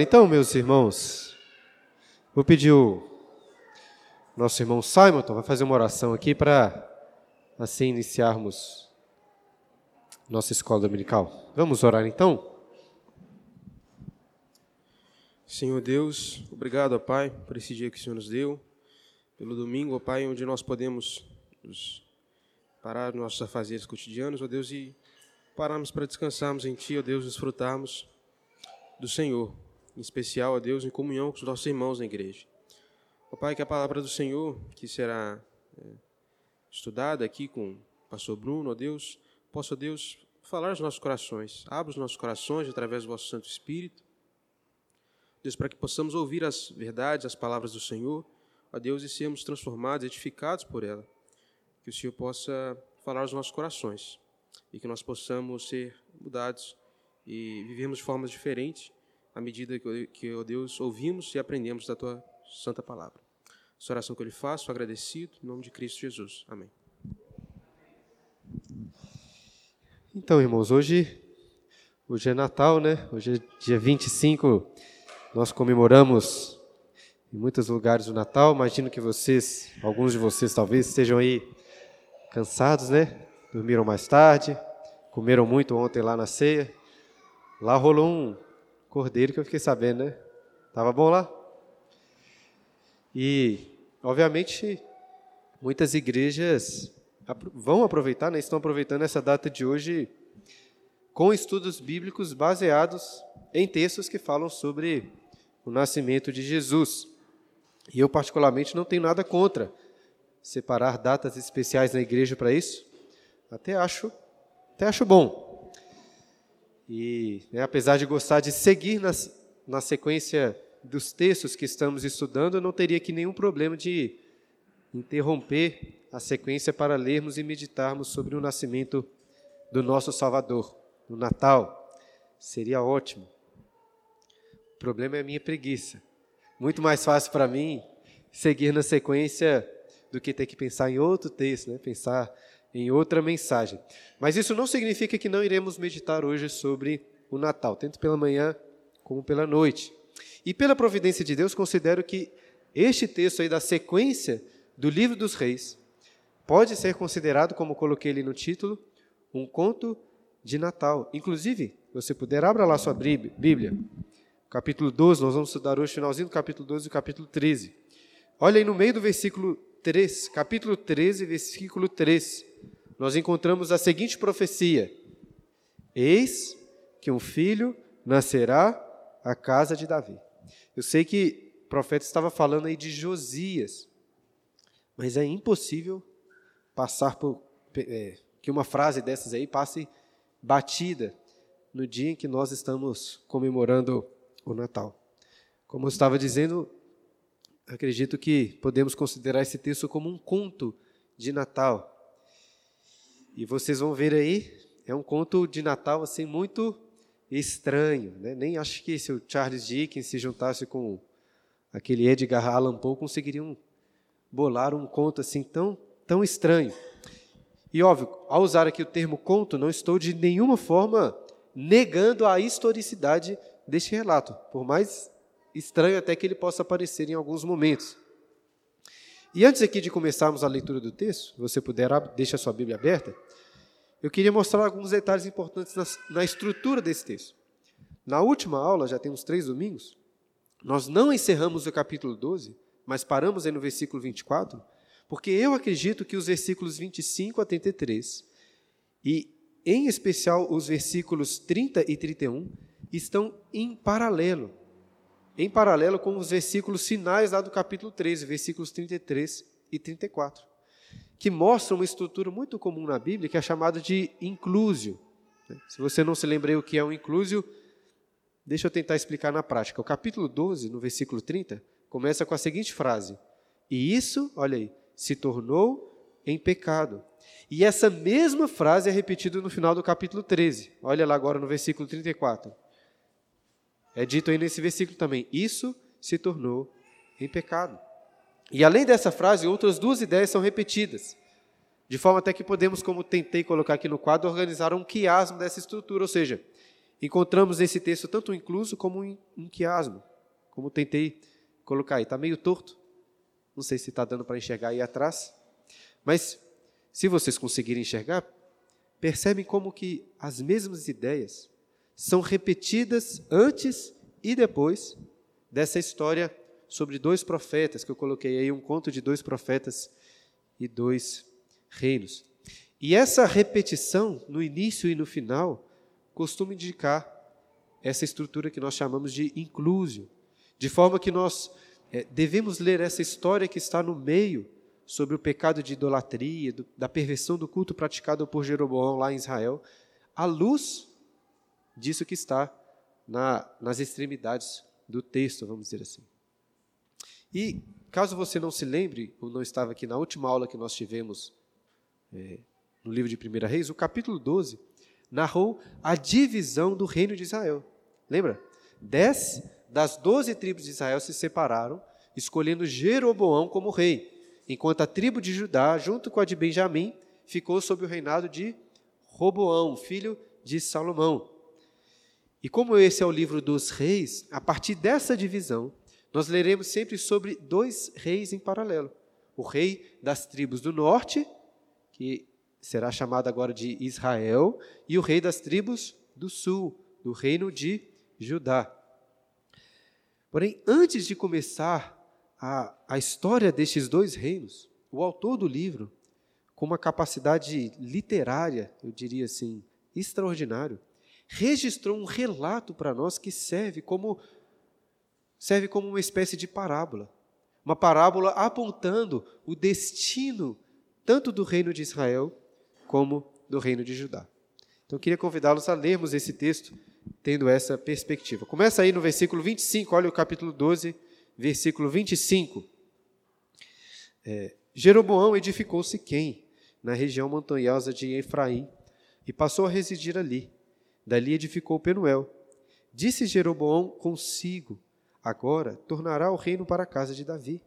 Então, meus irmãos, vou pedir o nosso irmão Simon vai fazer uma oração aqui para assim iniciarmos nossa escola dominical. Vamos orar então? Senhor Deus, obrigado, ó Pai, por esse dia que o Senhor nos deu, pelo domingo, ó Pai, onde nós podemos parar nossos afazeres cotidianos, ó Deus, e pararmos para descansarmos em Ti, ó Deus, desfrutarmos do Senhor, em especial, ó Deus, em comunhão com os nossos irmãos na igreja. Ó Pai, que a palavra do Senhor, que será é, estudada aqui com o pastor Bruno, ó Deus, possa, Deus, falar aos nossos corações, abra os nossos corações através do vosso Santo Espírito, Deus, para que possamos ouvir as verdades, as palavras do Senhor, ó Deus, e sermos transformados, edificados por ela. Que o Senhor possa falar aos nossos corações e que nós possamos ser mudados e vivermos de formas diferentes à medida que, ó Deus, ouvimos e aprendemos da Tua Santa Palavra. Essa oração que eu lhe faço, agradecido, em nome de Cristo Jesus. Amém. Então, irmãos, hoje, hoje é Natal, né? Hoje é dia 25 nós comemoramos em muitos lugares o Natal. Imagino que vocês, alguns de vocês talvez, estejam aí cansados, né? Dormiram mais tarde, comeram muito ontem lá na ceia. Lá rolou um cordeiro que eu fiquei sabendo, né? Tava bom lá? E, obviamente, muitas igrejas vão aproveitar, né? estão aproveitando essa data de hoje com estudos bíblicos baseados em textos que falam sobre o nascimento de Jesus. E eu, particularmente, não tenho nada contra separar datas especiais na igreja para isso. Até acho, até acho bom. E né, apesar de gostar de seguir nas, na sequência dos textos que estamos estudando, eu não teria aqui nenhum problema de interromper a sequência para lermos e meditarmos sobre o nascimento do nosso Salvador, no Natal. Seria ótimo problema é a minha preguiça. Muito mais fácil para mim seguir na sequência do que ter que pensar em outro texto, né? pensar em outra mensagem. Mas isso não significa que não iremos meditar hoje sobre o Natal, tanto pela manhã como pela noite. E pela providência de Deus, considero que este texto aí da sequência do livro dos reis pode ser considerado, como coloquei ali no título, um conto de Natal. Inclusive, você puder, abra lá sua Bíblia capítulo 12, nós vamos estudar hoje, finalzinho do capítulo 12 e capítulo 13. Olha aí no meio do versículo 3, capítulo 13, versículo 3, nós encontramos a seguinte profecia: Eis que um filho nascerá à casa de Davi. Eu sei que o profeta estava falando aí de Josias, mas é impossível passar por é, que uma frase dessas aí passe batida no dia em que nós estamos comemorando o Natal. Como eu estava dizendo, acredito que podemos considerar esse texto como um conto de Natal. E vocês vão ver aí, é um conto de Natal assim muito estranho, né? Nem acho que se o Charles Dickens se juntasse com aquele Edgar Allan Poe conseguiriam bolar um conto assim tão tão estranho. E óbvio, ao usar aqui o termo conto, não estou de nenhuma forma negando a historicidade deste relato, por mais estranho até que ele possa parecer em alguns momentos. E antes aqui de começarmos a leitura do texto, você puder, deixa a sua Bíblia aberta, eu queria mostrar alguns detalhes importantes na, na estrutura desse texto. Na última aula, já temos três domingos, nós não encerramos o capítulo 12, mas paramos aí no versículo 24, porque eu acredito que os versículos 25 a 33, e em especial os versículos 30 e 31, estão em paralelo. Em paralelo com os versículos finais lá do capítulo 13, versículos 33 e 34, que mostram uma estrutura muito comum na Bíblia, que é chamada de inclusio. Se você não se lembra o que é um inclusio, deixa eu tentar explicar na prática. O capítulo 12, no versículo 30, começa com a seguinte frase: E isso, olha aí, se tornou em pecado. E essa mesma frase é repetida no final do capítulo 13. Olha lá agora no versículo 34. É dito aí nesse versículo também: Isso se tornou em pecado. E além dessa frase, outras duas ideias são repetidas, de forma até que podemos, como tentei colocar aqui no quadro, organizar um quiasmo dessa estrutura, ou seja, encontramos nesse texto tanto um incluso como um quiasmo, como tentei colocar aí. Está meio torto, não sei se está dando para enxergar aí atrás, mas se vocês conseguirem enxergar, percebem como que as mesmas ideias são repetidas antes e depois dessa história sobre dois profetas, que eu coloquei aí um conto de dois profetas e dois reinos. E essa repetição, no início e no final, costuma indicar essa estrutura que nós chamamos de inclusio, de forma que nós é, devemos ler essa história que está no meio sobre o pecado de idolatria, do, da perversão do culto praticado por Jeroboão lá em Israel, à luz disso que está na, nas extremidades do texto, vamos dizer assim. E, caso você não se lembre, ou não estava aqui na última aula que nós tivemos é, no livro de 1 Reis, o capítulo 12 narrou a divisão do reino de Israel. Lembra? Dez das doze tribos de Israel se separaram, escolhendo Jeroboão como rei, enquanto a tribo de Judá, junto com a de Benjamim, ficou sob o reinado de Roboão, filho de Salomão. E como esse é o livro dos reis, a partir dessa divisão, nós leremos sempre sobre dois reis em paralelo. O rei das tribos do norte, que será chamado agora de Israel, e o rei das tribos do sul, do reino de Judá. Porém, antes de começar a, a história destes dois reinos, o autor do livro, com uma capacidade literária, eu diria assim, extraordinário, registrou um relato para nós que serve como serve como uma espécie de parábola. Uma parábola apontando o destino tanto do reino de Israel como do reino de Judá. Então eu queria convidá-los a lermos esse texto tendo essa perspectiva. Começa aí no versículo 25, olha o capítulo 12, versículo 25. É, Jeroboão edificou Siquém, na região montanhosa de Efraim, e passou a residir ali. Dali edificou Penuel. Disse Jeroboão consigo: Agora tornará o reino para a casa de Davi.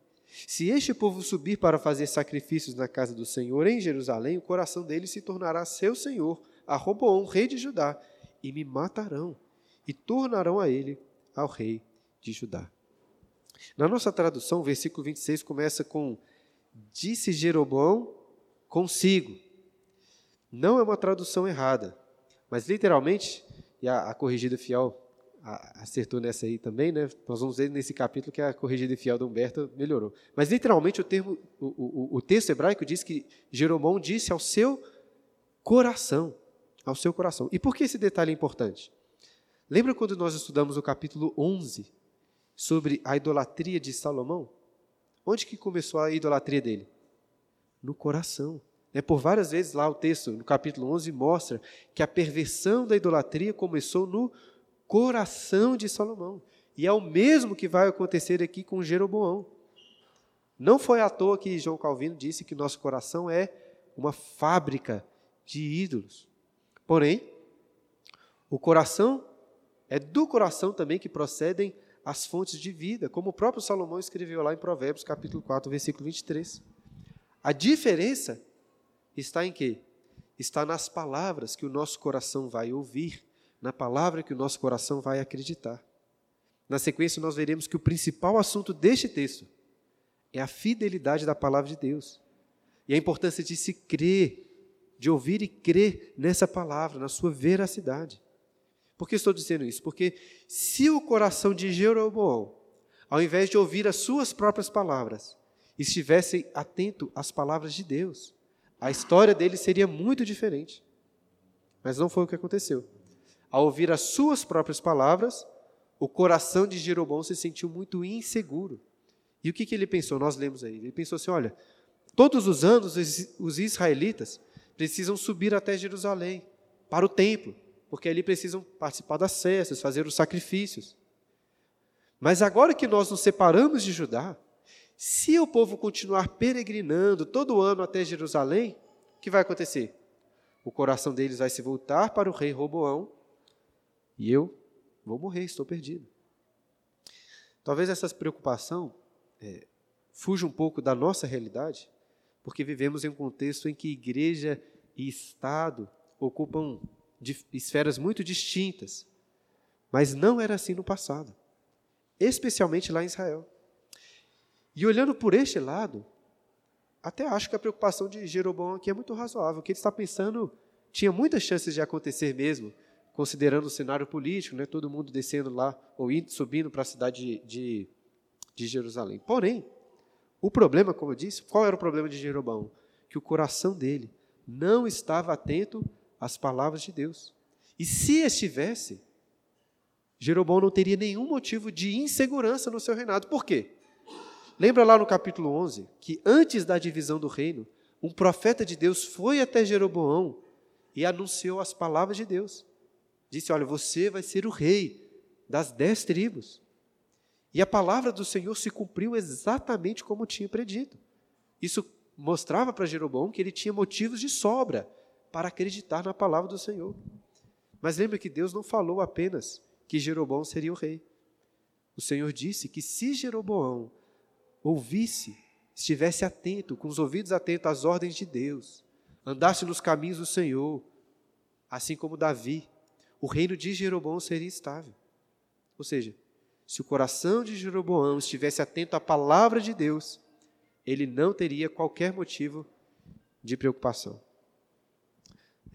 Se este povo subir para fazer sacrifícios na casa do Senhor em Jerusalém, o coração dele se tornará seu senhor, a Roboão, rei de Judá, e me matarão, e tornarão a ele ao rei de Judá. Na nossa tradução, o versículo 26 começa com: Disse Jeroboão consigo. Não é uma tradução errada, mas literalmente, e a, a corrigida fiel a, acertou nessa aí também, né? Nós vamos ver nesse capítulo que a corrigida fiel do Humberto melhorou. Mas literalmente o termo, o, o, o texto hebraico diz que Jeroboão disse ao seu coração, ao seu coração. E por que esse detalhe é importante? Lembra quando nós estudamos o capítulo 11 sobre a idolatria de Salomão? Onde que começou a idolatria dele? No coração. É, por várias vezes lá o texto, no capítulo 11, mostra que a perversão da idolatria começou no coração de Salomão. E é o mesmo que vai acontecer aqui com Jeroboão. Não foi à toa que João Calvino disse que nosso coração é uma fábrica de ídolos. Porém, o coração é do coração também que procedem as fontes de vida, como o próprio Salomão escreveu lá em Provérbios, capítulo 4, versículo 23. A diferença está em quê? Está nas palavras que o nosso coração vai ouvir, na palavra que o nosso coração vai acreditar. Na sequência, nós veremos que o principal assunto deste texto é a fidelidade da palavra de Deus e a importância de se crer, de ouvir e crer nessa palavra, na sua veracidade. Por que estou dizendo isso? Porque se o coração de Jeroboão, ao invés de ouvir as suas próprias palavras, estivesse atento às palavras de Deus, a história dele seria muito diferente. Mas não foi o que aconteceu. Ao ouvir as suas próprias palavras, o coração de Jeroboão se sentiu muito inseguro. E o que, que ele pensou? Nós lemos aí. Ele pensou assim: olha, todos os anos os israelitas precisam subir até Jerusalém, para o templo porque ali precisam participar das festas, fazer os sacrifícios. Mas agora que nós nos separamos de Judá, se o povo continuar peregrinando todo ano até Jerusalém, o que vai acontecer? O coração deles vai se voltar para o rei Roboão e eu vou morrer, estou perdido. Talvez essa preocupação é, fuja um pouco da nossa realidade, porque vivemos em um contexto em que igreja e Estado ocupam esferas muito distintas. Mas não era assim no passado, especialmente lá em Israel. E olhando por este lado, até acho que a preocupação de Jeroboão aqui é muito razoável. O que ele está pensando tinha muitas chances de acontecer mesmo, considerando o cenário político, né, todo mundo descendo lá, ou indo, subindo para a cidade de, de, de Jerusalém. Porém, o problema, como eu disse, qual era o problema de Jeroboão? Que o coração dele não estava atento às palavras de Deus. E se estivesse, Jeroboão não teria nenhum motivo de insegurança no seu reinado. Por quê? Lembra lá no capítulo 11 que antes da divisão do reino, um profeta de Deus foi até Jeroboão e anunciou as palavras de Deus. Disse: Olha, você vai ser o rei das dez tribos. E a palavra do Senhor se cumpriu exatamente como tinha predito. Isso mostrava para Jeroboão que ele tinha motivos de sobra para acreditar na palavra do Senhor. Mas lembra que Deus não falou apenas que Jeroboão seria o rei. O Senhor disse que se Jeroboão ouvisse, estivesse atento, com os ouvidos atentos às ordens de Deus, andasse nos caminhos do Senhor, assim como Davi, o reino de Jeroboão seria estável. Ou seja, se o coração de Jeroboão estivesse atento à palavra de Deus, ele não teria qualquer motivo de preocupação.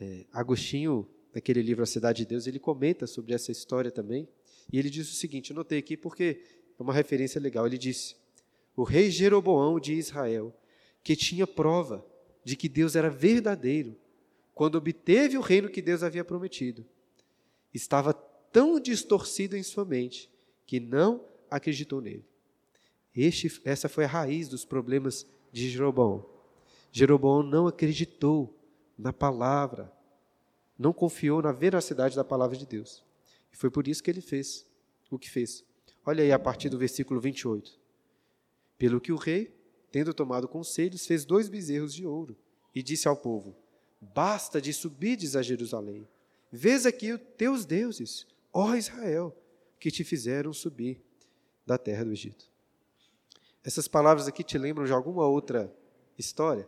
É, Agostinho, naquele livro A Cidade de Deus, ele comenta sobre essa história também, e ele diz o seguinte: eu notei aqui porque é uma referência legal. Ele disse: O rei Jeroboão de Israel, que tinha prova de que Deus era verdadeiro, quando obteve o reino que Deus havia prometido, estava tão distorcido em sua mente que não acreditou nele. Este, essa foi a raiz dos problemas de Jeroboão. Jeroboão não acreditou na palavra, não confiou na veracidade da palavra de Deus. E foi por isso que ele fez o que fez. Olha aí a partir do versículo 28. Pelo que o rei, tendo tomado conselhos, fez dois bezerros de ouro e disse ao povo: Basta de subides a Jerusalém. Vês aqui os teus deuses, ó Israel, que te fizeram subir da terra do Egito. Essas palavras aqui te lembram de alguma outra história?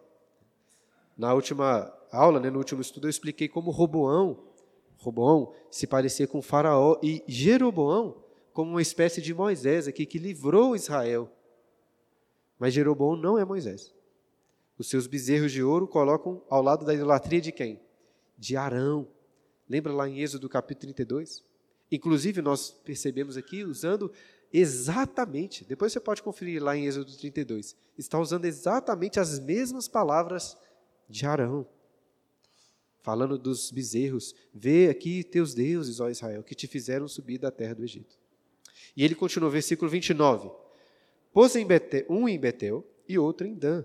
Na última aula, né, no último estudo, eu expliquei como Roboão, Roboão se parecia com Faraó e Jeroboão como uma espécie de Moisés aqui que livrou Israel. Mas Jeroboão não é Moisés. Os seus bezerros de ouro colocam ao lado da idolatria de quem? De Arão. Lembra lá em Êxodo capítulo 32? Inclusive, nós percebemos aqui usando exatamente, depois você pode conferir lá em Êxodo 32, está usando exatamente as mesmas palavras de Arão, falando dos bezerros. Vê aqui teus deuses, ó Israel, que te fizeram subir da terra do Egito. E ele continua, versículo 29. Pôs em Betel, um em Betel e outro em Dan.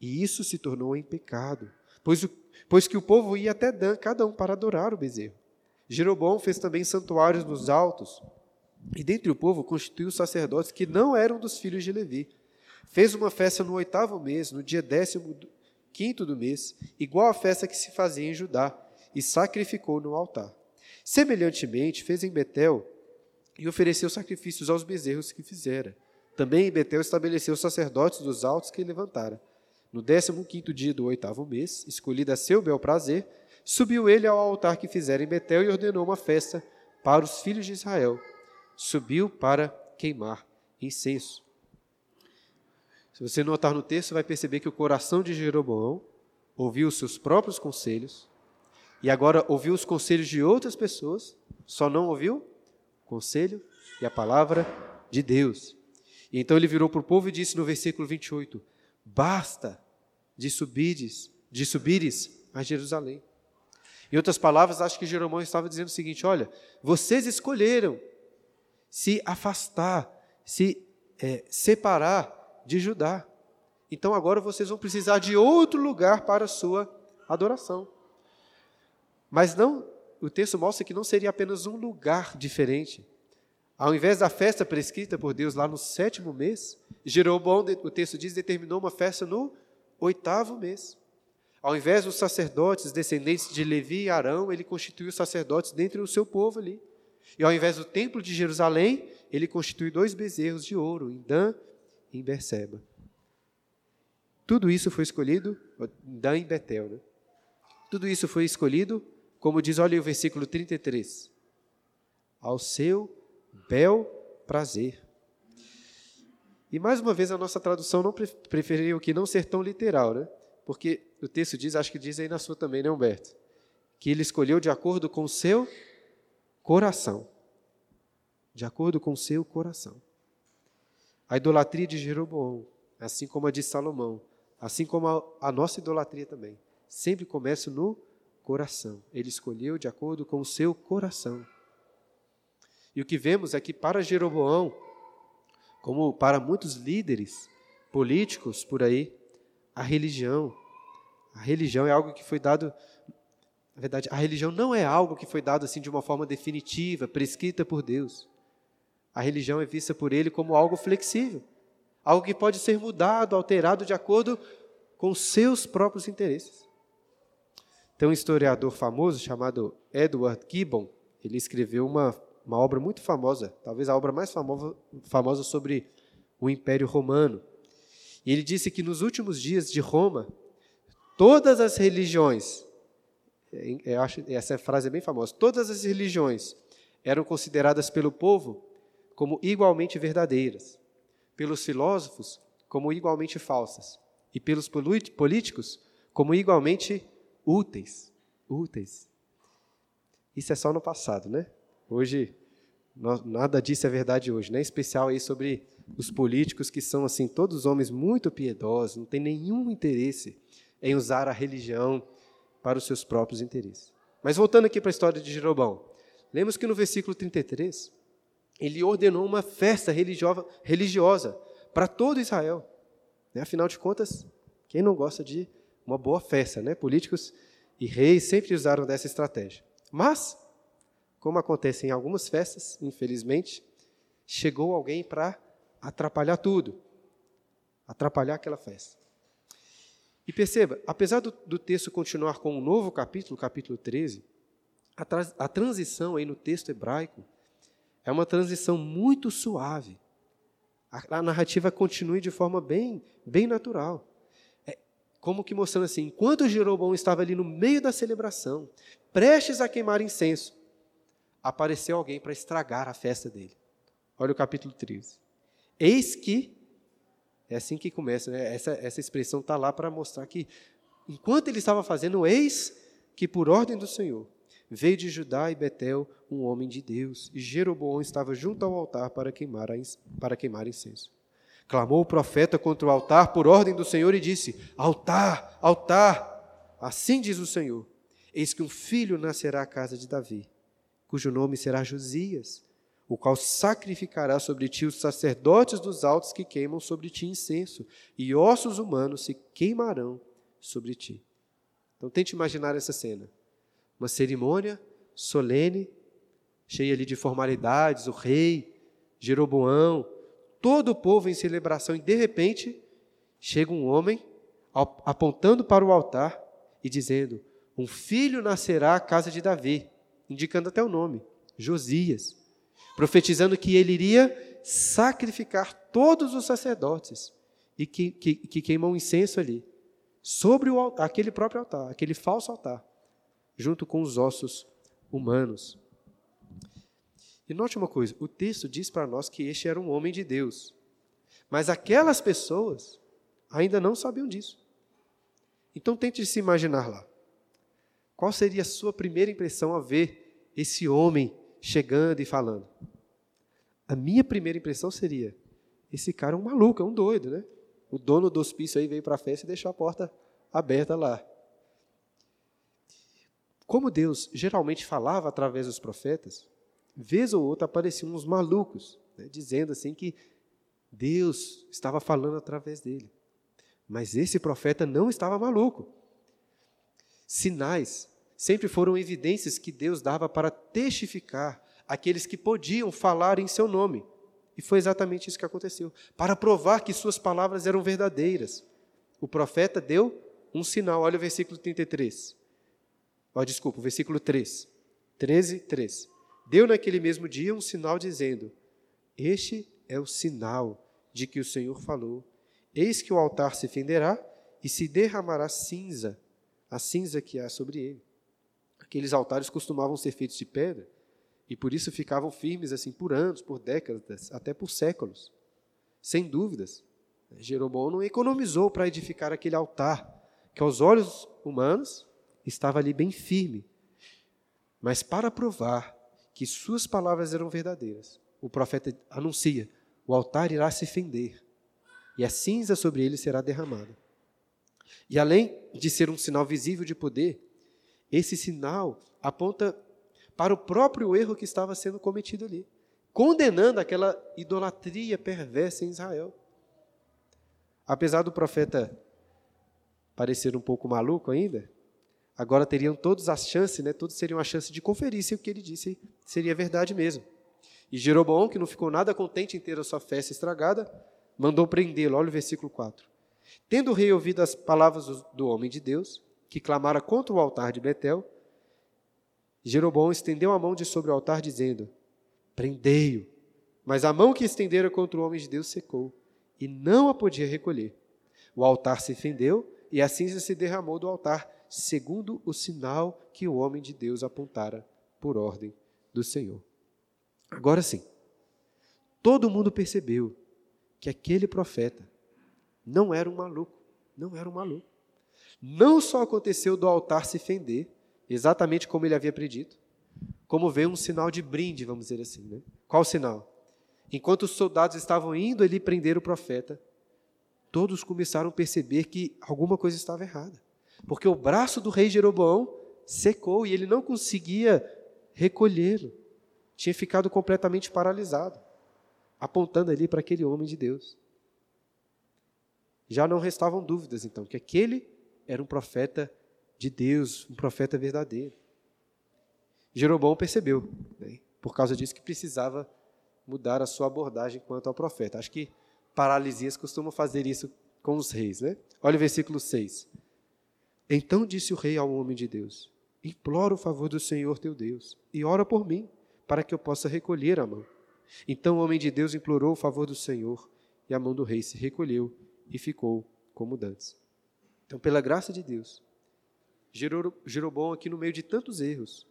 E isso se tornou em pecado, pois, o, pois que o povo ia até Dan, cada um para adorar o bezerro. Jeroboão fez também santuários nos altos, e dentre o povo constituiu sacerdotes que não eram dos filhos de Levi. Fez uma festa no oitavo mês, no dia décimo quinto do mês, igual à festa que se fazia em Judá, e sacrificou no altar. Semelhantemente, fez em Betel e ofereceu sacrifícios aos bezerros que fizera. Também em Betel estabeleceu sacerdotes dos altos que levantara. No décimo quinto dia do oitavo mês, escolhido a seu bel prazer, subiu ele ao altar que fizera em Betel e ordenou uma festa para os filhos de Israel. Subiu para queimar incenso. Se você notar no texto, vai perceber que o coração de Jeroboão ouviu os seus próprios conselhos e agora ouviu os conselhos de outras pessoas, só não ouviu o conselho e a palavra de Deus. E então ele virou para o povo e disse no versículo 28: Basta de subires, de subires a Jerusalém. Em outras palavras, acho que Jeroboão estava dizendo o seguinte: olha, vocês escolheram se afastar, se é, separar de Judá. Então agora vocês vão precisar de outro lugar para a sua adoração. Mas não, o texto mostra que não seria apenas um lugar diferente. Ao invés da festa prescrita por Deus lá no sétimo mês, Jeroboão, o texto diz, determinou uma festa no oitavo mês. Ao invés dos sacerdotes descendentes de Levi e Arão, ele constituiu sacerdotes dentre o seu povo ali. E ao invés do templo de Jerusalém, ele constitui dois bezerros de ouro, em Dan em Berseba. Tudo isso foi escolhido, Dan em Betel, né? Tudo isso foi escolhido, como diz, olha o versículo 33. ao seu bel prazer. E mais uma vez a nossa tradução não preferiu que não ser tão literal, né? Porque o texto diz, acho que diz aí na sua também, né, Humberto? Que ele escolheu de acordo com o seu coração. De acordo com o seu coração. A idolatria de Jeroboão, assim como a de Salomão, assim como a, a nossa idolatria também, sempre começa no coração. Ele escolheu de acordo com o seu coração. E o que vemos é que para Jeroboão, como para muitos líderes políticos por aí, a religião, a religião é algo que foi dado, na verdade, a religião não é algo que foi dado assim de uma forma definitiva, prescrita por Deus. A religião é vista por ele como algo flexível, algo que pode ser mudado, alterado de acordo com seus próprios interesses. Tem um historiador famoso chamado Edward Gibbon, ele escreveu uma uma obra muito famosa, talvez a obra mais famosa, famosa sobre o Império Romano. E ele disse que nos últimos dias de Roma, todas as religiões, eu acho, essa frase é bem famosa, todas as religiões eram consideradas pelo povo como igualmente verdadeiras, pelos filósofos como igualmente falsas e pelos políticos como igualmente úteis. Úteis. Isso é só no passado, né? Hoje, nada disso é verdade hoje, né? Em especial aí sobre os políticos que são assim todos homens muito piedosos, não têm nenhum interesse em usar a religião para os seus próprios interesses. Mas voltando aqui para a história de Jeroboão, lemos que no versículo 33 ele ordenou uma festa religiosa, religiosa para todo Israel. Né? Afinal de contas, quem não gosta de uma boa festa, né? Políticos e reis sempre usaram dessa estratégia. Mas como acontece em algumas festas, infelizmente, chegou alguém para atrapalhar tudo, atrapalhar aquela festa. E perceba, apesar do, do, texto continuar com um novo capítulo, capítulo 13, a, tra a transição aí no texto hebraico é uma transição muito suave. A, a narrativa continua de forma bem, bem natural. É como que mostrando assim, enquanto Jeroboão estava ali no meio da celebração, prestes a queimar incenso, apareceu alguém para estragar a festa dele. Olha o capítulo 13. Eis que, é assim que começa, né? essa, essa expressão está lá para mostrar que, enquanto ele estava fazendo, eis que, por ordem do Senhor, veio de Judá e Betel um homem de Deus, e Jeroboão estava junto ao altar para queimar, para queimar incenso. Clamou o profeta contra o altar por ordem do Senhor e disse: Altar, altar, assim diz o Senhor: Eis que um filho nascerá à casa de Davi cujo nome será Josias, o qual sacrificará sobre ti os sacerdotes dos altos que queimam sobre ti incenso, e ossos humanos se queimarão sobre ti. Então tente imaginar essa cena. Uma cerimônia solene, cheia ali de formalidades, o rei, Jeroboão, todo o povo em celebração, e de repente chega um homem apontando para o altar e dizendo: Um filho nascerá à casa de Davi indicando até o nome, Josias, profetizando que ele iria sacrificar todos os sacerdotes e que, que, que queimam incenso ali, sobre o aquele próprio altar, aquele falso altar, junto com os ossos humanos. E note uma coisa: o texto diz para nós que este era um homem de Deus, mas aquelas pessoas ainda não sabiam disso. Então tente se imaginar lá. Qual seria a sua primeira impressão ao ver esse homem chegando e falando? A minha primeira impressão seria: esse cara é um maluco, é um doido, né? O dono do hospício aí veio para a festa e deixou a porta aberta lá. Como Deus geralmente falava através dos profetas, vez ou outra apareciam uns malucos, né, dizendo assim que Deus estava falando através dele. Mas esse profeta não estava maluco sinais sempre foram evidências que Deus dava para testificar aqueles que podiam falar em seu nome. E foi exatamente isso que aconteceu. Para provar que suas palavras eram verdadeiras. O profeta deu um sinal. Olha o versículo 33. Oh, desculpa, o versículo 3. 13, 3. Deu naquele mesmo dia um sinal dizendo: Este é o sinal de que o Senhor falou. Eis que o altar se fenderá e se derramará cinza a cinza que há sobre ele. Aqueles altares costumavam ser feitos de pedra E por isso ficavam firmes assim por anos, por décadas, até por séculos. Sem dúvidas. Jeroboão não economizou para edificar aquele altar, que aos olhos humanos estava ali bem firme. Mas para provar que suas palavras eram verdadeiras, o profeta anuncia: o altar irá se fender, e a cinza sobre ele será derramada. E além de ser um sinal visível de poder, esse sinal aponta para o próprio erro que estava sendo cometido ali, condenando aquela idolatria perversa em Israel. Apesar do profeta parecer um pouco maluco ainda, agora teriam todos as chances, né, todos teriam a chance de conferir se o que ele disse seria verdade mesmo. E Jeroboão, que não ficou nada contente em ter a sua festa estragada, mandou prendê-lo. Olha o versículo 4. Tendo o rei ouvido as palavras do homem de Deus, que clamara contra o altar de Betel, Jeroboão estendeu a mão de sobre o altar, dizendo: Prendei-o. Mas a mão que estendera contra o homem de Deus secou, e não a podia recolher. O altar se fendeu, e a cinza se derramou do altar, segundo o sinal que o homem de Deus apontara por ordem do Senhor. Agora sim, todo mundo percebeu que aquele profeta não era um maluco, não era um maluco. Não só aconteceu do altar se fender, exatamente como ele havia predito, como veio um sinal de brinde, vamos dizer assim. Né? Qual sinal? Enquanto os soldados estavam indo ali prender o profeta, todos começaram a perceber que alguma coisa estava errada. Porque o braço do rei Jeroboão secou e ele não conseguia recolhê-lo. Tinha ficado completamente paralisado, apontando ali para aquele homem de Deus. Já não restavam dúvidas, então, que aquele era um profeta de Deus, um profeta verdadeiro. Jeroboão percebeu, né, por causa disso, que precisava mudar a sua abordagem quanto ao profeta. Acho que paralisias costumam fazer isso com os reis. Né? Olha o versículo 6. Então disse o rei ao homem de Deus: Implora o favor do Senhor teu Deus e ora por mim, para que eu possa recolher a mão. Então o homem de Deus implorou o favor do Senhor e a mão do rei se recolheu e ficou como dantes. Então, pela graça de Deus, Jeroboão, aqui no meio de tantos erros,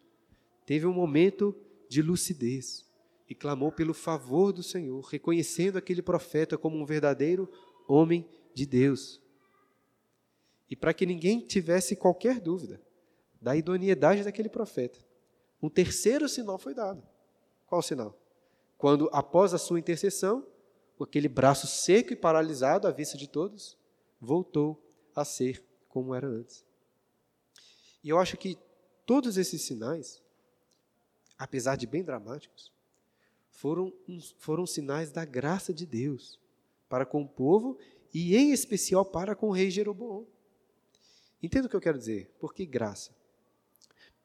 teve um momento de lucidez e clamou pelo favor do Senhor, reconhecendo aquele profeta como um verdadeiro homem de Deus. E para que ninguém tivesse qualquer dúvida da idoneidade daquele profeta, um terceiro sinal foi dado. Qual sinal? Quando, após a sua intercessão, aquele braço seco e paralisado à vista de todos, voltou a ser como era antes. E eu acho que todos esses sinais, apesar de bem dramáticos, foram, foram sinais da graça de Deus para com o povo e, em especial, para com o rei Jeroboão. Entenda o que eu quero dizer? Por que graça?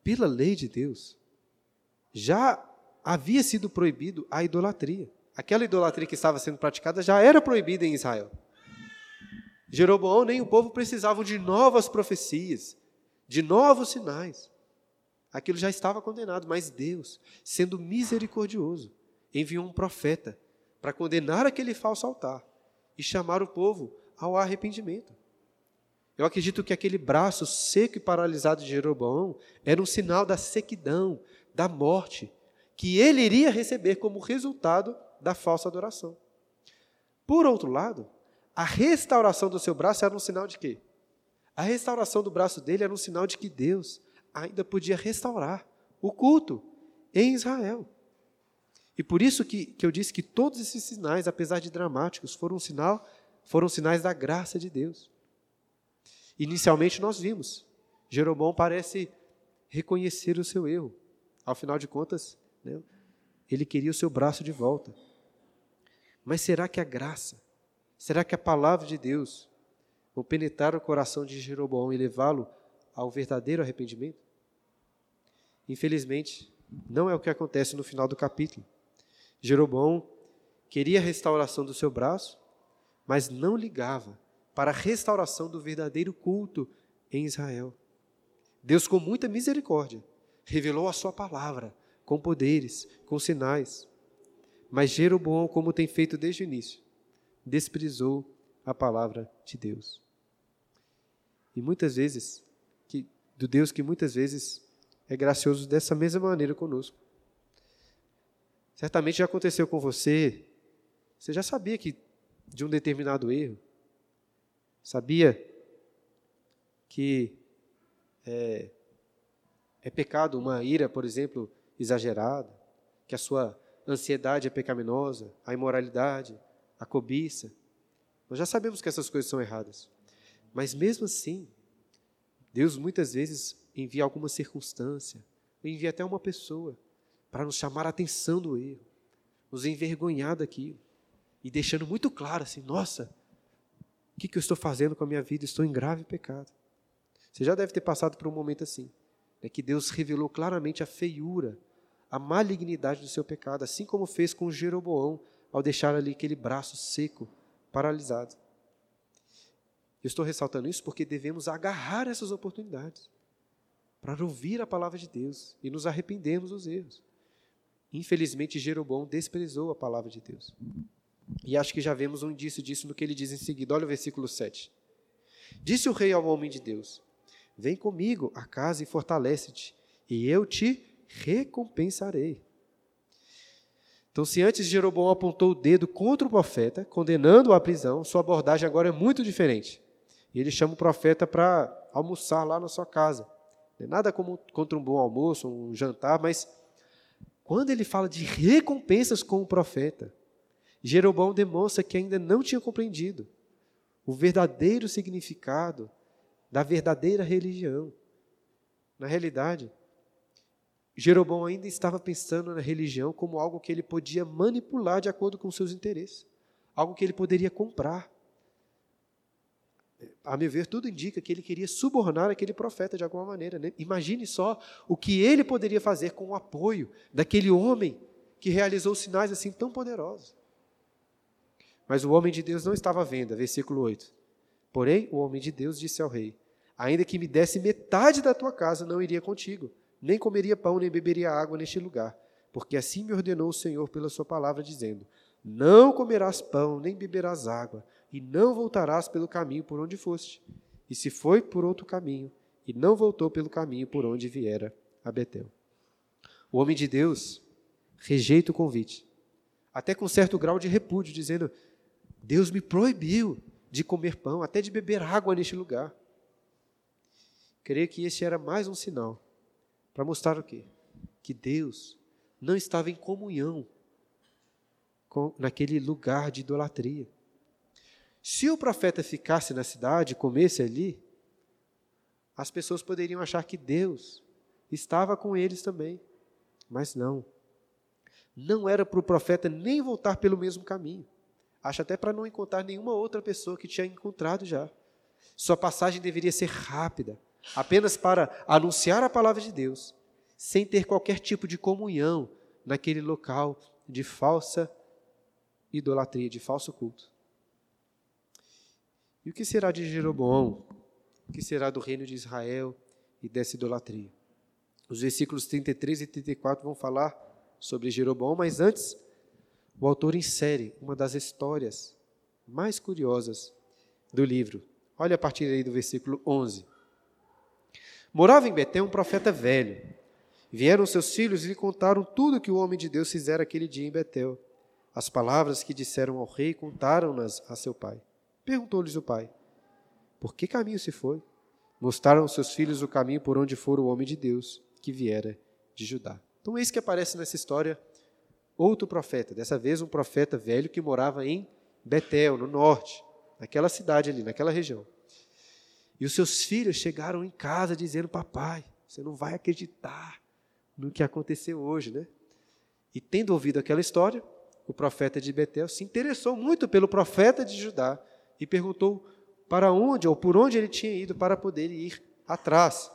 Pela lei de Deus, já havia sido proibido a idolatria. Aquela idolatria que estava sendo praticada já era proibida em Israel. Jeroboão nem o povo precisavam de novas profecias, de novos sinais. Aquilo já estava condenado, mas Deus, sendo misericordioso, enviou um profeta para condenar aquele falso altar e chamar o povo ao arrependimento. Eu acredito que aquele braço seco e paralisado de Jeroboão era um sinal da sequidão, da morte, que ele iria receber como resultado da falsa adoração. Por outro lado, a restauração do seu braço era um sinal de quê? A restauração do braço dele era um sinal de que Deus ainda podia restaurar o culto em Israel. E por isso que, que eu disse que todos esses sinais, apesar de dramáticos, foram um sinal, foram sinais da graça de Deus. Inicialmente nós vimos, Jeroboão parece reconhecer o seu erro. Ao final de contas, né, ele queria o seu braço de volta. Mas será que a graça, será que a palavra de Deus vão penetrar o coração de Jeroboão e levá-lo ao verdadeiro arrependimento? Infelizmente, não é o que acontece no final do capítulo. Jeroboão queria a restauração do seu braço, mas não ligava para a restauração do verdadeiro culto em Israel. Deus, com muita misericórdia, revelou a sua palavra com poderes, com sinais. Mas Jeroboão, como tem feito desde o início, desprezou a palavra de Deus. E muitas vezes, que, do Deus que muitas vezes é gracioso dessa mesma maneira conosco. Certamente já aconteceu com você. Você já sabia que de um determinado erro. Sabia que é, é pecado uma ira, por exemplo, exagerada, que a sua ansiedade é pecaminosa, a imoralidade, a cobiça. Nós já sabemos que essas coisas são erradas. Mas mesmo assim, Deus muitas vezes envia alguma circunstância, envia até uma pessoa para nos chamar a atenção do erro, nos envergonhar daquilo e deixando muito claro assim: nossa, o que, que eu estou fazendo com a minha vida? Estou em grave pecado. Você já deve ter passado por um momento assim, né, que Deus revelou claramente a feiura, a malignidade do seu pecado, assim como fez com Jeroboão ao deixar ali aquele braço seco, paralisado. Eu estou ressaltando isso porque devemos agarrar essas oportunidades para ouvir a palavra de Deus e nos arrependermos dos erros. Infelizmente, Jeroboão desprezou a palavra de Deus. E acho que já vemos um indício disso no que ele diz em seguida. Olha o versículo 7. Disse o rei ao homem de Deus: Vem comigo a casa e fortalece-te, e eu te recompensarei. Então, se antes Jeroboão apontou o dedo contra o profeta, condenando-o à prisão, sua abordagem agora é muito diferente. E ele chama o profeta para almoçar lá na sua casa. Não é nada como contra um bom almoço, um jantar, mas quando ele fala de recompensas com o profeta, Jeroboão demonstra que ainda não tinha compreendido o verdadeiro significado da verdadeira religião. Na realidade, Jeroboão ainda estava pensando na religião como algo que ele podia manipular de acordo com seus interesses, algo que ele poderia comprar. A meu ver, tudo indica que ele queria subornar aquele profeta de alguma maneira. Né? Imagine só o que ele poderia fazer com o apoio daquele homem que realizou sinais assim tão poderosos. Mas o homem de Deus não estava à venda, versículo 8. Porém, o homem de Deus disse ao rei: Ainda que me desse metade da tua casa, não iria contigo, nem comeria pão, nem beberia água neste lugar, porque assim me ordenou o Senhor pela sua palavra, dizendo: Não comerás pão, nem beberás água, e não voltarás pelo caminho por onde foste. E se foi por outro caminho, e não voltou pelo caminho por onde viera a Betel. O homem de Deus rejeita o convite, até com certo grau de repúdio, dizendo: Deus me proibiu de comer pão, até de beber água neste lugar. Creio que esse era mais um sinal para mostrar o quê? Que Deus não estava em comunhão com, naquele lugar de idolatria. Se o profeta ficasse na cidade, comesse ali, as pessoas poderiam achar que Deus estava com eles também. Mas não. Não era para o profeta nem voltar pelo mesmo caminho. Acho até para não encontrar nenhuma outra pessoa que tinha encontrado já. Sua passagem deveria ser rápida, apenas para anunciar a palavra de Deus, sem ter qualquer tipo de comunhão naquele local de falsa idolatria, de falso culto. E o que será de Jeroboão? O que será do reino de Israel e dessa idolatria? Os versículos 33 e 34 vão falar sobre Jeroboão, mas antes o autor insere uma das histórias mais curiosas do livro. Olha a partir aí do versículo 11. Morava em Betel um profeta velho. Vieram seus filhos e lhe contaram tudo que o homem de Deus fizera aquele dia em Betel. As palavras que disseram ao rei contaram-nas a seu pai. Perguntou-lhes o pai: Por que caminho se foi? Mostraram aos seus filhos o caminho por onde fora o homem de Deus que viera de Judá. Então, eis que aparece nessa história outro profeta, dessa vez um profeta velho que morava em Betel, no norte, naquela cidade ali, naquela região. E os seus filhos chegaram em casa dizendo: Papai, você não vai acreditar no que aconteceu hoje, né? E tendo ouvido aquela história, o profeta de Betel se interessou muito pelo profeta de Judá e perguntou para onde ou por onde ele tinha ido para poder ir atrás.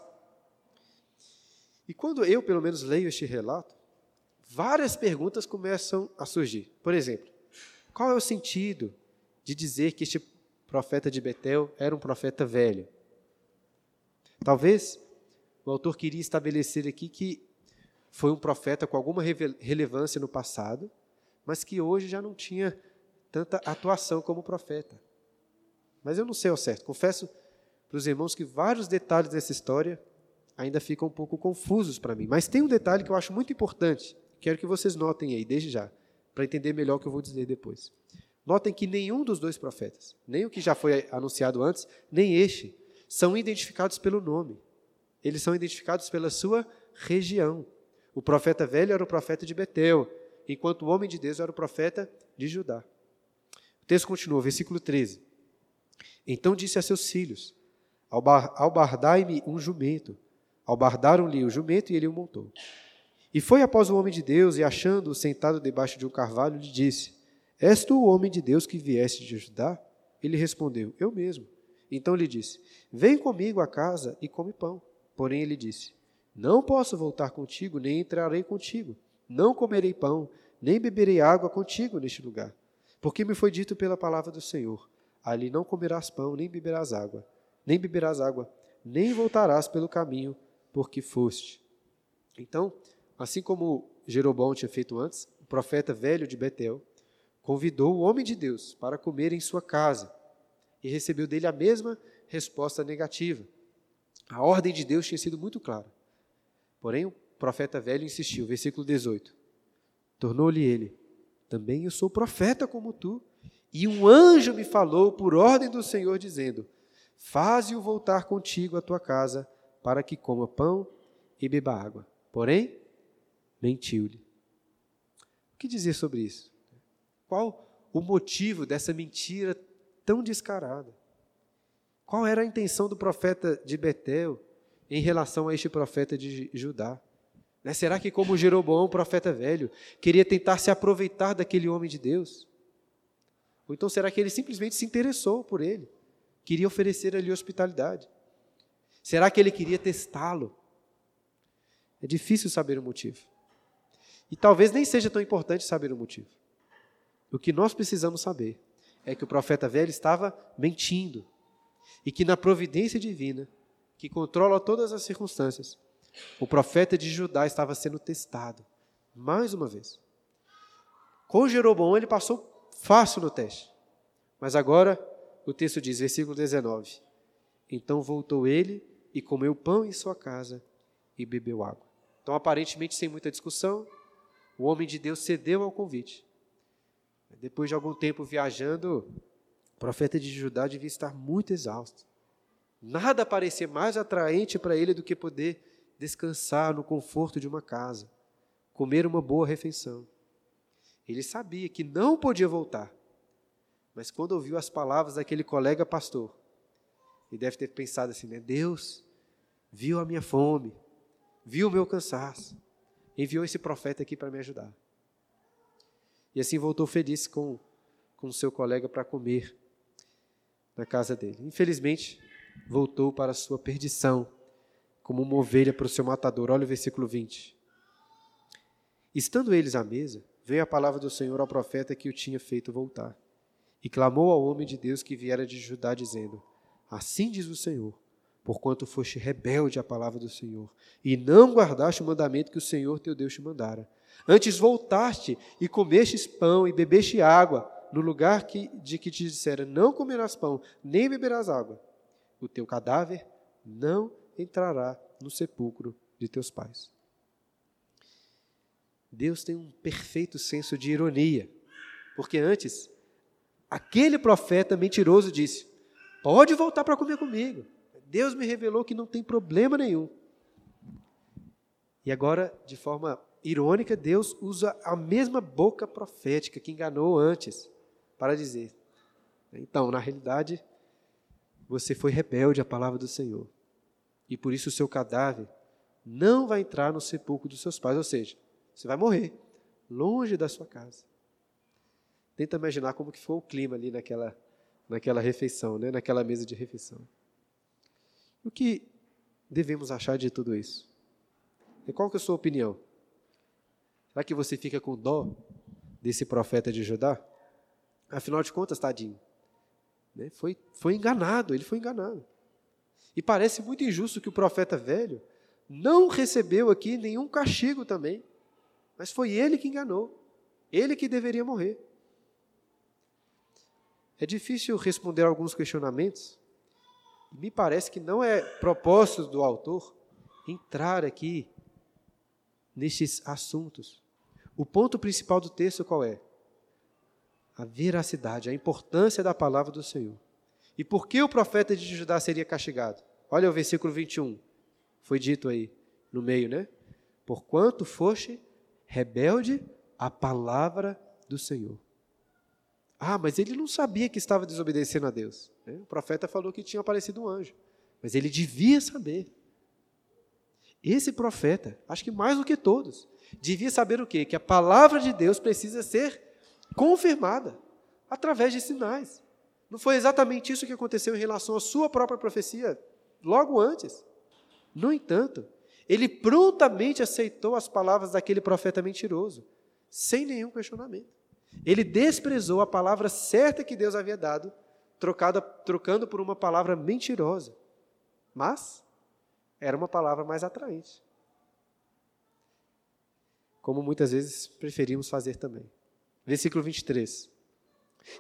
E quando eu, pelo menos, leio este relato, várias perguntas começam a surgir. Por exemplo, qual é o sentido de dizer que este profeta de Betel era um profeta velho? Talvez o autor queria estabelecer aqui que foi um profeta com alguma relevância no passado, mas que hoje já não tinha tanta atuação como profeta. Mas eu não sei ao certo. Confesso para os irmãos que vários detalhes dessa história ainda ficam um pouco confusos para mim. Mas tem um detalhe que eu acho muito importante quero que vocês notem aí, desde já, para entender melhor o que eu vou dizer depois. Notem que nenhum dos dois profetas, nem o que já foi anunciado antes, nem este, são identificados pelo nome. Eles são identificados pela sua região. O profeta velho era o profeta de Betel, enquanto o homem de Deus era o profeta de Judá. O texto continua, versículo 13. Então disse a seus filhos: Albardai-me um jumento. Albardaram-lhe o jumento e ele o montou. E foi após o homem de Deus, e achando-o sentado debaixo de um carvalho, lhe disse: És tu o homem de Deus que vieste de Judá? Ele respondeu: Eu mesmo. Então lhe disse: Vem comigo à casa e come pão. Porém ele disse: Não posso voltar contigo, nem entrarei contigo. Não comerei pão, nem beberei água contigo neste lugar. Porque me foi dito pela palavra do Senhor: Ali não comerás pão, nem beberás água, nem beberás água, nem voltarás pelo caminho porque foste. Então, assim como Jeroboão tinha feito antes, o profeta velho de Betel convidou o homem de Deus para comer em sua casa e recebeu dele a mesma resposta negativa. A ordem de Deus tinha sido muito clara. Porém, o profeta velho insistiu, versículo 18. Tornou-lhe ele: Também eu sou profeta como tu. E um anjo me falou por ordem do Senhor, dizendo: Faze-o voltar contigo à tua casa, para que coma pão e beba água. Porém, mentiu-lhe. O que dizer sobre isso? Qual o motivo dessa mentira tão descarada? Qual era a intenção do profeta de Betel em relação a este profeta de Judá? Né? Será que, como Jeroboão, profeta velho, queria tentar se aproveitar daquele homem de Deus? Ou então será que ele simplesmente se interessou por ele? Queria oferecer ali hospitalidade? Será que ele queria testá-lo? É difícil saber o motivo. E talvez nem seja tão importante saber o motivo. O que nós precisamos saber é que o profeta velho estava mentindo e que na providência divina, que controla todas as circunstâncias, o profeta de Judá estava sendo testado, mais uma vez. Com Jeroboão ele passou fácil no teste. Mas agora o texto diz, versículo 19: Então voltou ele e comeu pão em sua casa e bebeu água. Então, aparentemente, sem muita discussão, o homem de Deus cedeu ao convite. Depois de algum tempo viajando, o profeta de Judá devia estar muito exausto. Nada parecia mais atraente para ele do que poder descansar no conforto de uma casa, comer uma boa refeição. Ele sabia que não podia voltar, mas quando ouviu as palavras daquele colega pastor, ele deve ter pensado assim, né? Deus viu a minha fome, viu o meu cansaço, enviou esse profeta aqui para me ajudar. E assim voltou feliz com com seu colega para comer na casa dele. Infelizmente, voltou para a sua perdição como uma ovelha para o seu matador. Olha o versículo 20. Estando eles à mesa, veio a palavra do Senhor ao profeta que o tinha feito voltar. E clamou ao homem de Deus que viera de Judá, dizendo: Assim diz o Senhor, porquanto foste rebelde à palavra do Senhor, e não guardaste o mandamento que o Senhor teu Deus te mandara. Antes voltaste e comestes pão e bebeste água, no lugar que, de que te dissera: Não comerás pão, nem beberás água. O teu cadáver não entrará no sepulcro de teus pais. Deus tem um perfeito senso de ironia, porque antes, aquele profeta mentiroso disse: Pode voltar para comer comigo. Deus me revelou que não tem problema nenhum. E agora, de forma irônica, Deus usa a mesma boca profética que enganou antes para dizer: Então, na realidade, você foi rebelde à palavra do Senhor e por isso o seu cadáver não vai entrar no sepulcro dos seus pais, ou seja, você vai morrer longe da sua casa. Tenta imaginar como que foi o clima ali naquela, naquela refeição, né? naquela mesa de refeição. O que devemos achar de tudo isso? E qual que é a sua opinião? Será que você fica com dó desse profeta de Judá? Afinal de contas, tadinho, né? foi, foi enganado, ele foi enganado. E parece muito injusto que o profeta velho não recebeu aqui nenhum castigo também, mas foi ele que enganou, ele que deveria morrer. É difícil responder alguns questionamentos. Me parece que não é propósito do autor entrar aqui nestes assuntos. O ponto principal do texto qual é? A veracidade, a importância da palavra do Senhor. E por que o profeta de Judá seria castigado? Olha o versículo 21. Foi dito aí no meio, né? Porquanto foste rebelde à palavra do Senhor. Ah, mas ele não sabia que estava desobedecendo a Deus. Né? O profeta falou que tinha aparecido um anjo. Mas ele devia saber. Esse profeta, acho que mais do que todos, devia saber o quê? Que a palavra de Deus precisa ser confirmada através de sinais. Não foi exatamente isso que aconteceu em relação à sua própria profecia logo antes. No entanto, ele prontamente aceitou as palavras daquele profeta mentiroso, sem nenhum questionamento. Ele desprezou a palavra certa que Deus havia dado, trocada, trocando por uma palavra mentirosa. Mas era uma palavra mais atraente. Como muitas vezes preferimos fazer também. Versículo 23.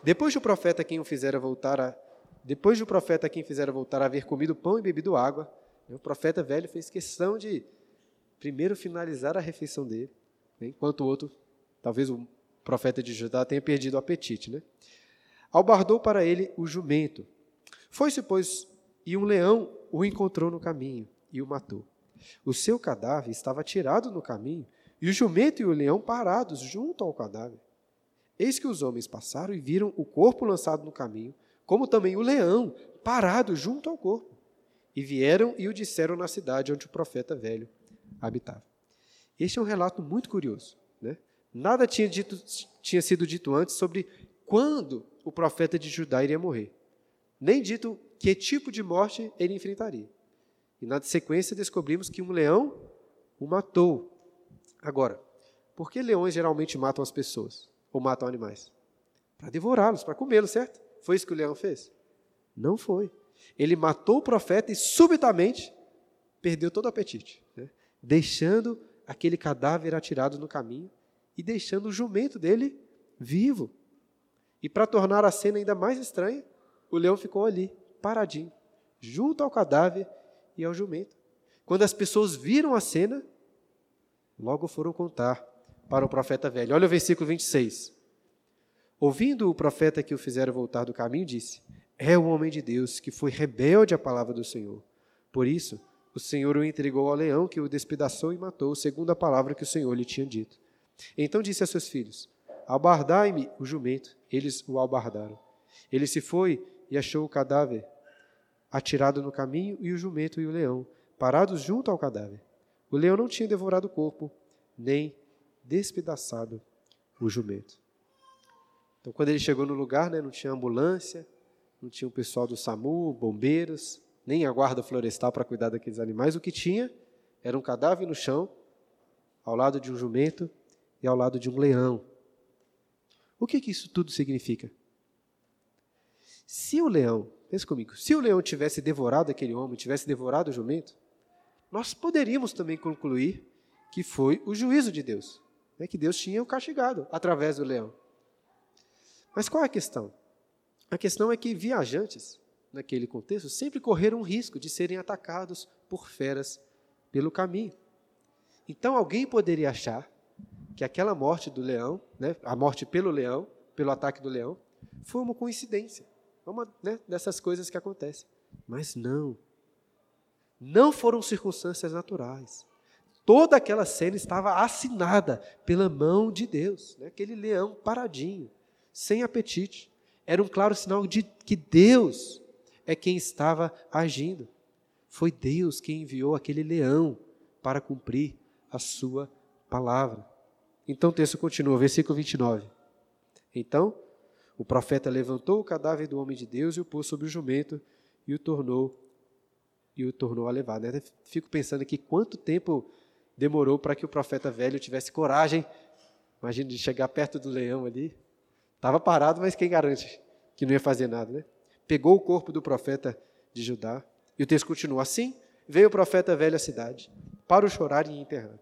Depois do profeta quem o fizera voltar a depois do profeta quem fizera voltar a haver comido pão e bebido água, o profeta velho fez questão de primeiro finalizar a refeição dele, né, enquanto o outro, talvez o profeta de Judá tenha perdido o apetite, né? Albardou para ele o jumento. Foi-se, pois, e um leão o encontrou no caminho e o matou. O seu cadáver estava tirado no caminho, e o jumento e o leão parados junto ao cadáver. Eis que os homens passaram e viram o corpo lançado no caminho, como também o leão parado junto ao corpo. E vieram e o disseram na cidade onde o profeta velho habitava. Este é um relato muito curioso. Né? Nada tinha, dito, tinha sido dito antes sobre quando o profeta de Judá iria morrer, nem dito que tipo de morte ele enfrentaria. E na sequência descobrimos que um leão o matou. Agora, por que leões geralmente matam as pessoas? Ou matam animais? Para devorá-los, para comê-los, certo? Foi isso que o leão fez? Não foi. Ele matou o profeta e subitamente perdeu todo o apetite, né? deixando aquele cadáver atirado no caminho e deixando o jumento dele vivo. E para tornar a cena ainda mais estranha, o leão ficou ali, paradinho, junto ao cadáver e ao jumento. Quando as pessoas viram a cena, logo foram contar para o profeta velho. Olha o versículo 26. Ouvindo o profeta que o fizeram voltar do caminho, disse: É o homem de Deus que foi rebelde à palavra do Senhor. Por isso, o Senhor o entregou ao leão, que o despedaçou e matou, segundo a palavra que o Senhor lhe tinha dito. Então disse a seus filhos: Albardai-me o jumento. Eles o albardaram. Ele se foi e achou o cadáver atirado no caminho, e o jumento e o leão, parados junto ao cadáver. O leão não tinha devorado o corpo, nem despedaçado o jumento. Então, quando ele chegou no lugar, né, não tinha ambulância, não tinha o pessoal do SAMU, bombeiros, nem a guarda florestal para cuidar daqueles animais. O que tinha era um cadáver no chão, ao lado de um jumento e ao lado de um leão. O que, que isso tudo significa? Se o leão Pense comigo. Se o leão tivesse devorado aquele homem, tivesse devorado o jumento, nós poderíamos também concluir que foi o juízo de Deus, né, que Deus tinha o castigado através do leão. Mas qual é a questão? A questão é que viajantes, naquele contexto, sempre correram o risco de serem atacados por feras pelo caminho. Então alguém poderia achar que aquela morte do leão, né, a morte pelo leão, pelo ataque do leão, foi uma coincidência. Uma né, dessas coisas que acontecem. Mas não. Não foram circunstâncias naturais. Toda aquela cena estava assinada pela mão de Deus. Né? Aquele leão paradinho, sem apetite. Era um claro sinal de que Deus é quem estava agindo. Foi Deus quem enviou aquele leão para cumprir a sua palavra. Então o texto continua, versículo 29. Então o profeta levantou o cadáver do homem de Deus e o pôs sobre o jumento e o tornou e o tornou a levar. Né? Fico pensando aqui quanto tempo demorou para que o profeta velho tivesse coragem, imagina de chegar perto do leão ali. Estava parado, mas quem garante que não ia fazer nada, né? Pegou o corpo do profeta de Judá e o texto continua assim: veio o profeta velho à cidade para o chorar e enterrar.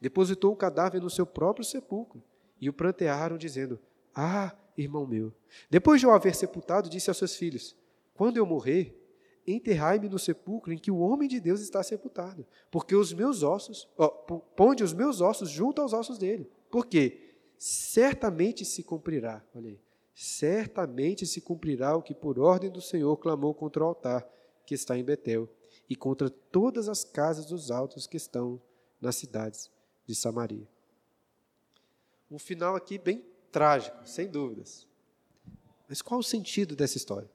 Depositou o cadáver no seu próprio sepulcro e o prantearam dizendo: Ah, irmão meu. Depois de o haver sepultado, disse aos seus filhos: Quando eu morrer, enterrai-me no sepulcro em que o homem de Deus está sepultado, porque os meus ossos, ó, ponde os meus ossos junto aos ossos dele. Por quê? Certamente se cumprirá, olha aí, certamente se cumprirá o que por ordem do Senhor clamou contra o altar que está em Betel e contra todas as casas dos altos que estão nas cidades de Samaria. Um final aqui bem trágico, sem dúvidas. Mas qual o sentido dessa história?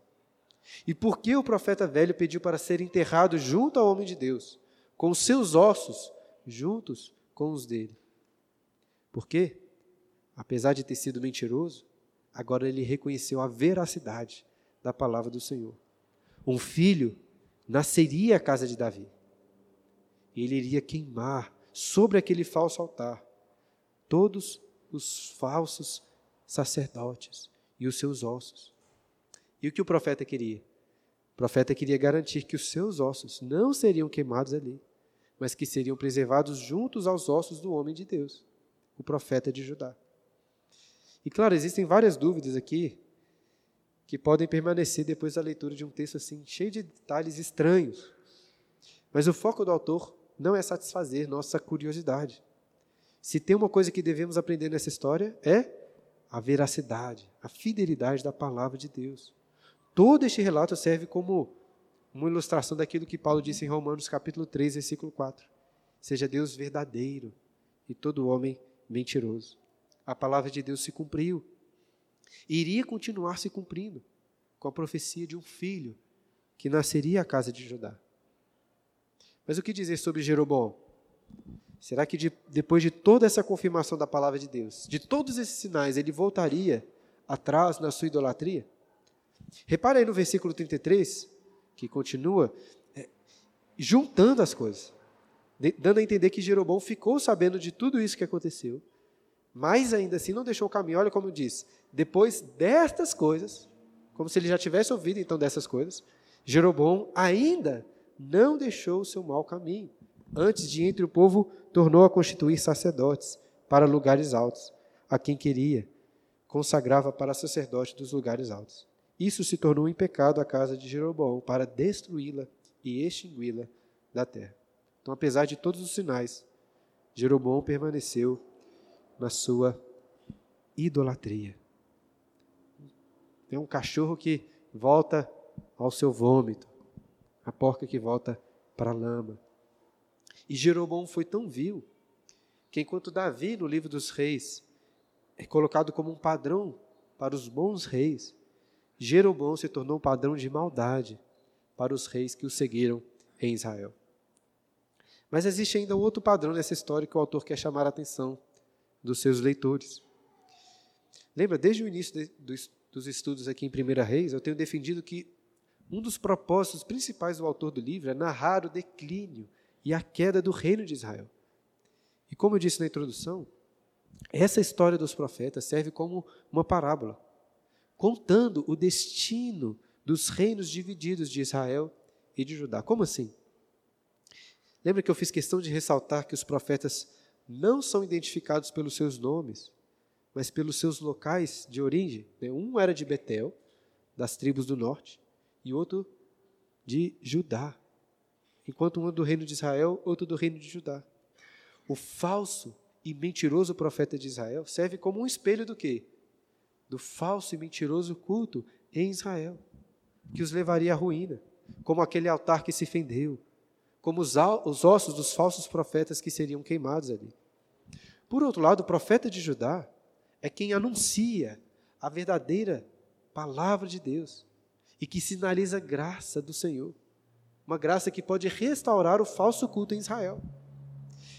E por que o profeta velho pediu para ser enterrado junto ao homem de Deus, com os seus ossos juntos com os dele? Por quê? Apesar de ter sido mentiroso, agora ele reconheceu a veracidade da palavra do Senhor. Um filho nasceria à casa de Davi. E ele iria queimar sobre aquele falso altar todos os falsos sacerdotes e os seus ossos. E o que o profeta queria? O profeta queria garantir que os seus ossos não seriam queimados ali, mas que seriam preservados juntos aos ossos do homem de Deus, o profeta de Judá. E claro, existem várias dúvidas aqui que podem permanecer depois da leitura de um texto assim, cheio de detalhes estranhos. Mas o foco do autor não é satisfazer nossa curiosidade. Se tem uma coisa que devemos aprender nessa história é a veracidade, a fidelidade da palavra de Deus. Todo este relato serve como uma ilustração daquilo que Paulo disse em Romanos capítulo 3, versículo 4. Seja Deus verdadeiro e todo homem mentiroso. A palavra de Deus se cumpriu iria continuar se cumprindo com a profecia de um filho que nasceria à casa de Judá. Mas o que dizer sobre Jeroboão? Será que de, depois de toda essa confirmação da palavra de Deus, de todos esses sinais, ele voltaria atrás na sua idolatria? Repare aí no versículo 33, que continua é, juntando as coisas, dando a entender que Jeroboão ficou sabendo de tudo isso que aconteceu, mas ainda assim não deixou o caminho. Olha como diz: depois destas coisas, como se ele já tivesse ouvido então dessas coisas, Jeroboão ainda não deixou o seu mau caminho. Antes de entre o povo, tornou a constituir sacerdotes para lugares altos, a quem queria, consagrava para sacerdote dos lugares altos. Isso se tornou em pecado a casa de Jeroboão, para destruí-la e extingui-la da terra. Então, apesar de todos os sinais, Jeroboão permaneceu na sua idolatria. Tem um cachorro que volta ao seu vômito, a porca que volta para a lama. E Jeroboão foi tão vil que enquanto Davi, no livro dos reis, é colocado como um padrão para os bons reis, Jeroboão se tornou um padrão de maldade para os reis que o seguiram em Israel. Mas existe ainda um outro padrão nessa história que o autor quer chamar a atenção dos seus leitores. Lembra, desde o início de, dos, dos estudos aqui em Primeira Reis, eu tenho defendido que um dos propósitos principais do autor do livro é narrar o declínio e a queda do reino de Israel. E como eu disse na introdução, essa história dos profetas serve como uma parábola, contando o destino dos reinos divididos de Israel e de Judá. Como assim? Lembra que eu fiz questão de ressaltar que os profetas não são identificados pelos seus nomes, mas pelos seus locais de origem. Né? Um era de Betel, das tribos do norte, e outro de Judá. Enquanto um é do reino de Israel, outro do reino de Judá. O falso e mentiroso profeta de Israel serve como um espelho do quê? Do falso e mentiroso culto em Israel, que os levaria à ruína, como aquele altar que se fendeu, como os, os ossos dos falsos profetas que seriam queimados ali. Por outro lado, o profeta de Judá é quem anuncia a verdadeira palavra de Deus e que sinaliza a graça do Senhor. Uma graça que pode restaurar o falso culto em Israel.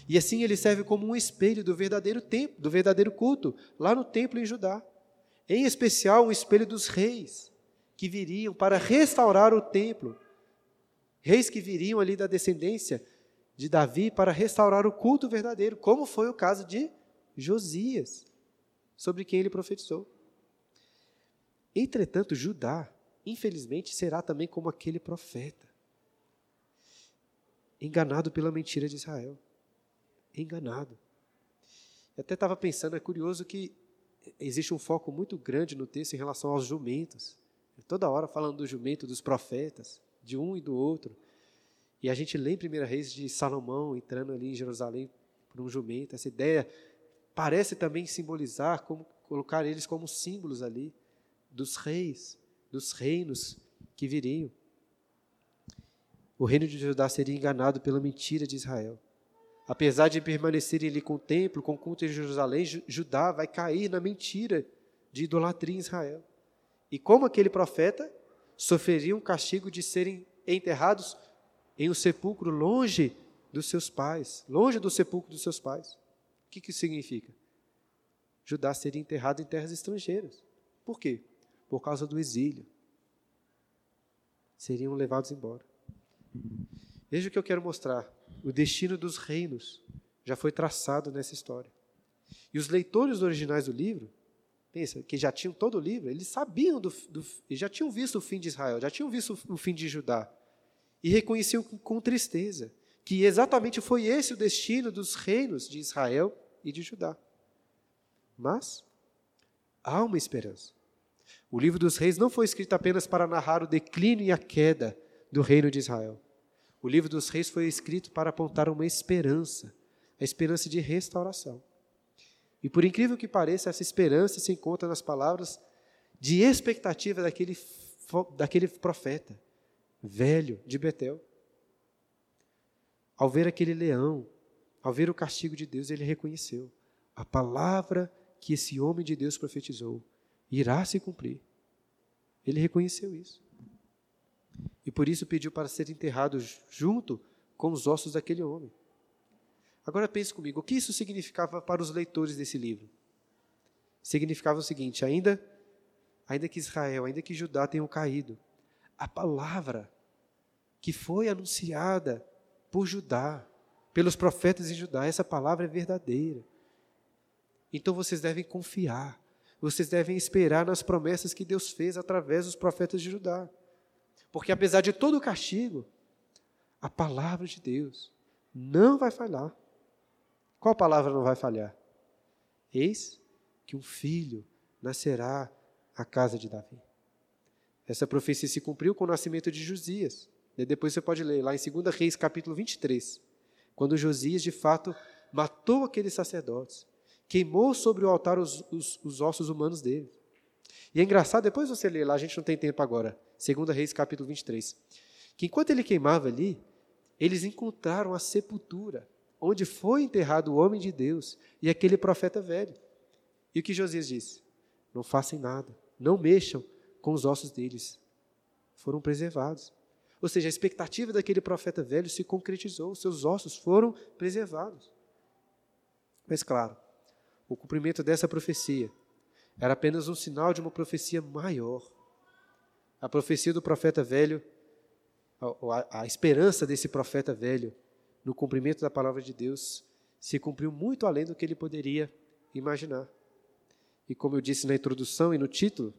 E assim ele serve como um espelho do verdadeiro templo, do verdadeiro culto, lá no templo em Judá. Em especial, um espelho dos reis que viriam para restaurar o templo Reis que viriam ali da descendência de Davi para restaurar o culto verdadeiro, como foi o caso de Josias, sobre quem ele profetizou. Entretanto, Judá, infelizmente, será também como aquele profeta, enganado pela mentira de Israel. Enganado. Eu até estava pensando, é curioso que existe um foco muito grande no texto em relação aos jumentos. Toda hora falando do jumento dos profetas de um e do outro. E a gente lê em 1 Reis de Salomão entrando ali em Jerusalém por um jumento, essa ideia parece também simbolizar, como, colocar eles como símbolos ali dos reis, dos reinos que viriam. O reino de Judá seria enganado pela mentira de Israel. Apesar de permanecerem ali com o templo, com o culto em Jerusalém, Judá vai cair na mentira de idolatria em Israel. E como aquele profeta, sofreriam o castigo de serem enterrados em um sepulcro longe dos seus pais, longe do sepulcro dos seus pais. O que, que isso significa? Judá seria enterrado em terras estrangeiras. Por quê? Por causa do exílio. Seriam levados embora. Veja o que eu quero mostrar. O destino dos reinos já foi traçado nessa história. E os leitores originais do livro, pensa, que já tinham todo o livro, eles sabiam do, do já tinham visto o fim de Israel, já tinham visto o fim de Judá. E reconheciam com, com tristeza que exatamente foi esse o destino dos reinos de Israel e de Judá. Mas há uma esperança. O livro dos reis não foi escrito apenas para narrar o declínio e a queda do reino de Israel. O livro dos reis foi escrito para apontar uma esperança, a esperança de restauração. E por incrível que pareça, essa esperança se encontra nas palavras de expectativa daquele, daquele profeta, velho de Betel. Ao ver aquele leão, ao ver o castigo de Deus, ele reconheceu: a palavra que esse homem de Deus profetizou irá se cumprir. Ele reconheceu isso. E por isso pediu para ser enterrado junto com os ossos daquele homem. Agora pense comigo, o que isso significava para os leitores desse livro? Significava o seguinte: ainda, ainda que Israel, ainda que Judá tenham caído, a palavra que foi anunciada por Judá, pelos profetas em Judá, essa palavra é verdadeira. Então vocês devem confiar, vocês devem esperar nas promessas que Deus fez através dos profetas de Judá. Porque apesar de todo o castigo, a palavra de Deus não vai falhar. Qual palavra não vai falhar? Eis que um filho nascerá à casa de Davi. Essa profecia se cumpriu com o nascimento de Josias. E depois você pode ler lá em 2 Reis, capítulo 23, quando Josias, de fato, matou aqueles sacerdotes, queimou sobre o altar os, os, os ossos humanos dele. E é engraçado, depois você lê lá, a gente não tem tempo agora, 2 Reis, capítulo 23, que enquanto ele queimava ali, eles encontraram a sepultura, onde foi enterrado o homem de Deus e aquele profeta velho. E o que Josias disse? Não façam nada, não mexam com os ossos deles. Foram preservados. Ou seja, a expectativa daquele profeta velho se concretizou, seus ossos foram preservados. Mas, claro, o cumprimento dessa profecia era apenas um sinal de uma profecia maior. A profecia do profeta velho, a, a, esperança desse profeta velho no cumprimento da palavra de Deus se cumpriu muito além do que ele poderia imaginar. E como eu disse na introdução e no título,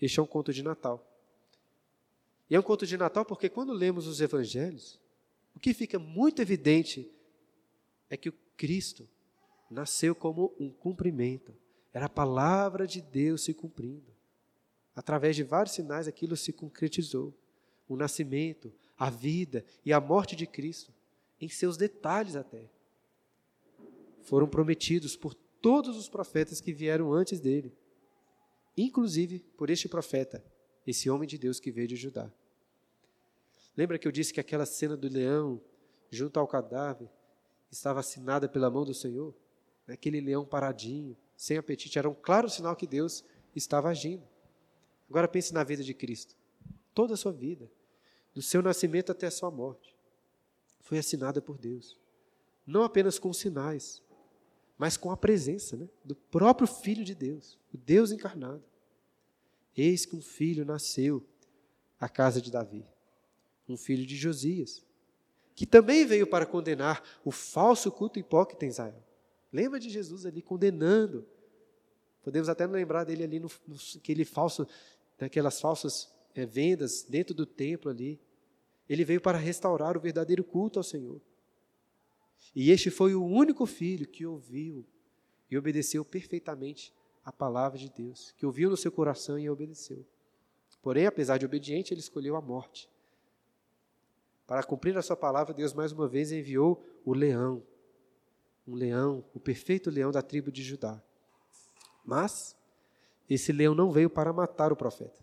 este é um conto de Natal. E é um conto de Natal porque quando lemos os evangelhos, o que fica muito evidente é que o Cristo nasceu como um cumprimento. Era a palavra de Deus se cumprindo. Através de vários sinais, aquilo se concretizou. O nascimento, a vida e a morte de Cristo, em seus detalhes até, foram prometidos por todos os profetas que vieram antes dele, inclusive por este profeta, esse homem de Deus que veio de Judá. Lembra que eu disse que aquela cena do leão junto ao cadáver estava assinada pela mão do Senhor? Aquele leão paradinho, sem apetite, era um claro sinal que Deus estava agindo. Agora pense na vida de Cristo. Toda a sua vida, do seu nascimento até a sua morte, foi assinada por Deus. Não apenas com sinais, mas com a presença né, do próprio Filho de Deus, o Deus encarnado. Eis que um filho nasceu à casa de Davi, um filho de Josias, que também veio para condenar o falso culto hipócrita em Israel. Lembra de Jesus ali condenando. Podemos até lembrar dele ali no, no aquele falso daquelas falsas é, vendas dentro do templo ali. Ele veio para restaurar o verdadeiro culto ao Senhor. E este foi o único filho que ouviu e obedeceu perfeitamente a palavra de Deus, que ouviu no seu coração e obedeceu. Porém, apesar de obediente, ele escolheu a morte. Para cumprir a sua palavra, Deus mais uma vez enviou o leão. um leão, o perfeito leão da tribo de Judá. Mas esse leão não veio para matar o profeta.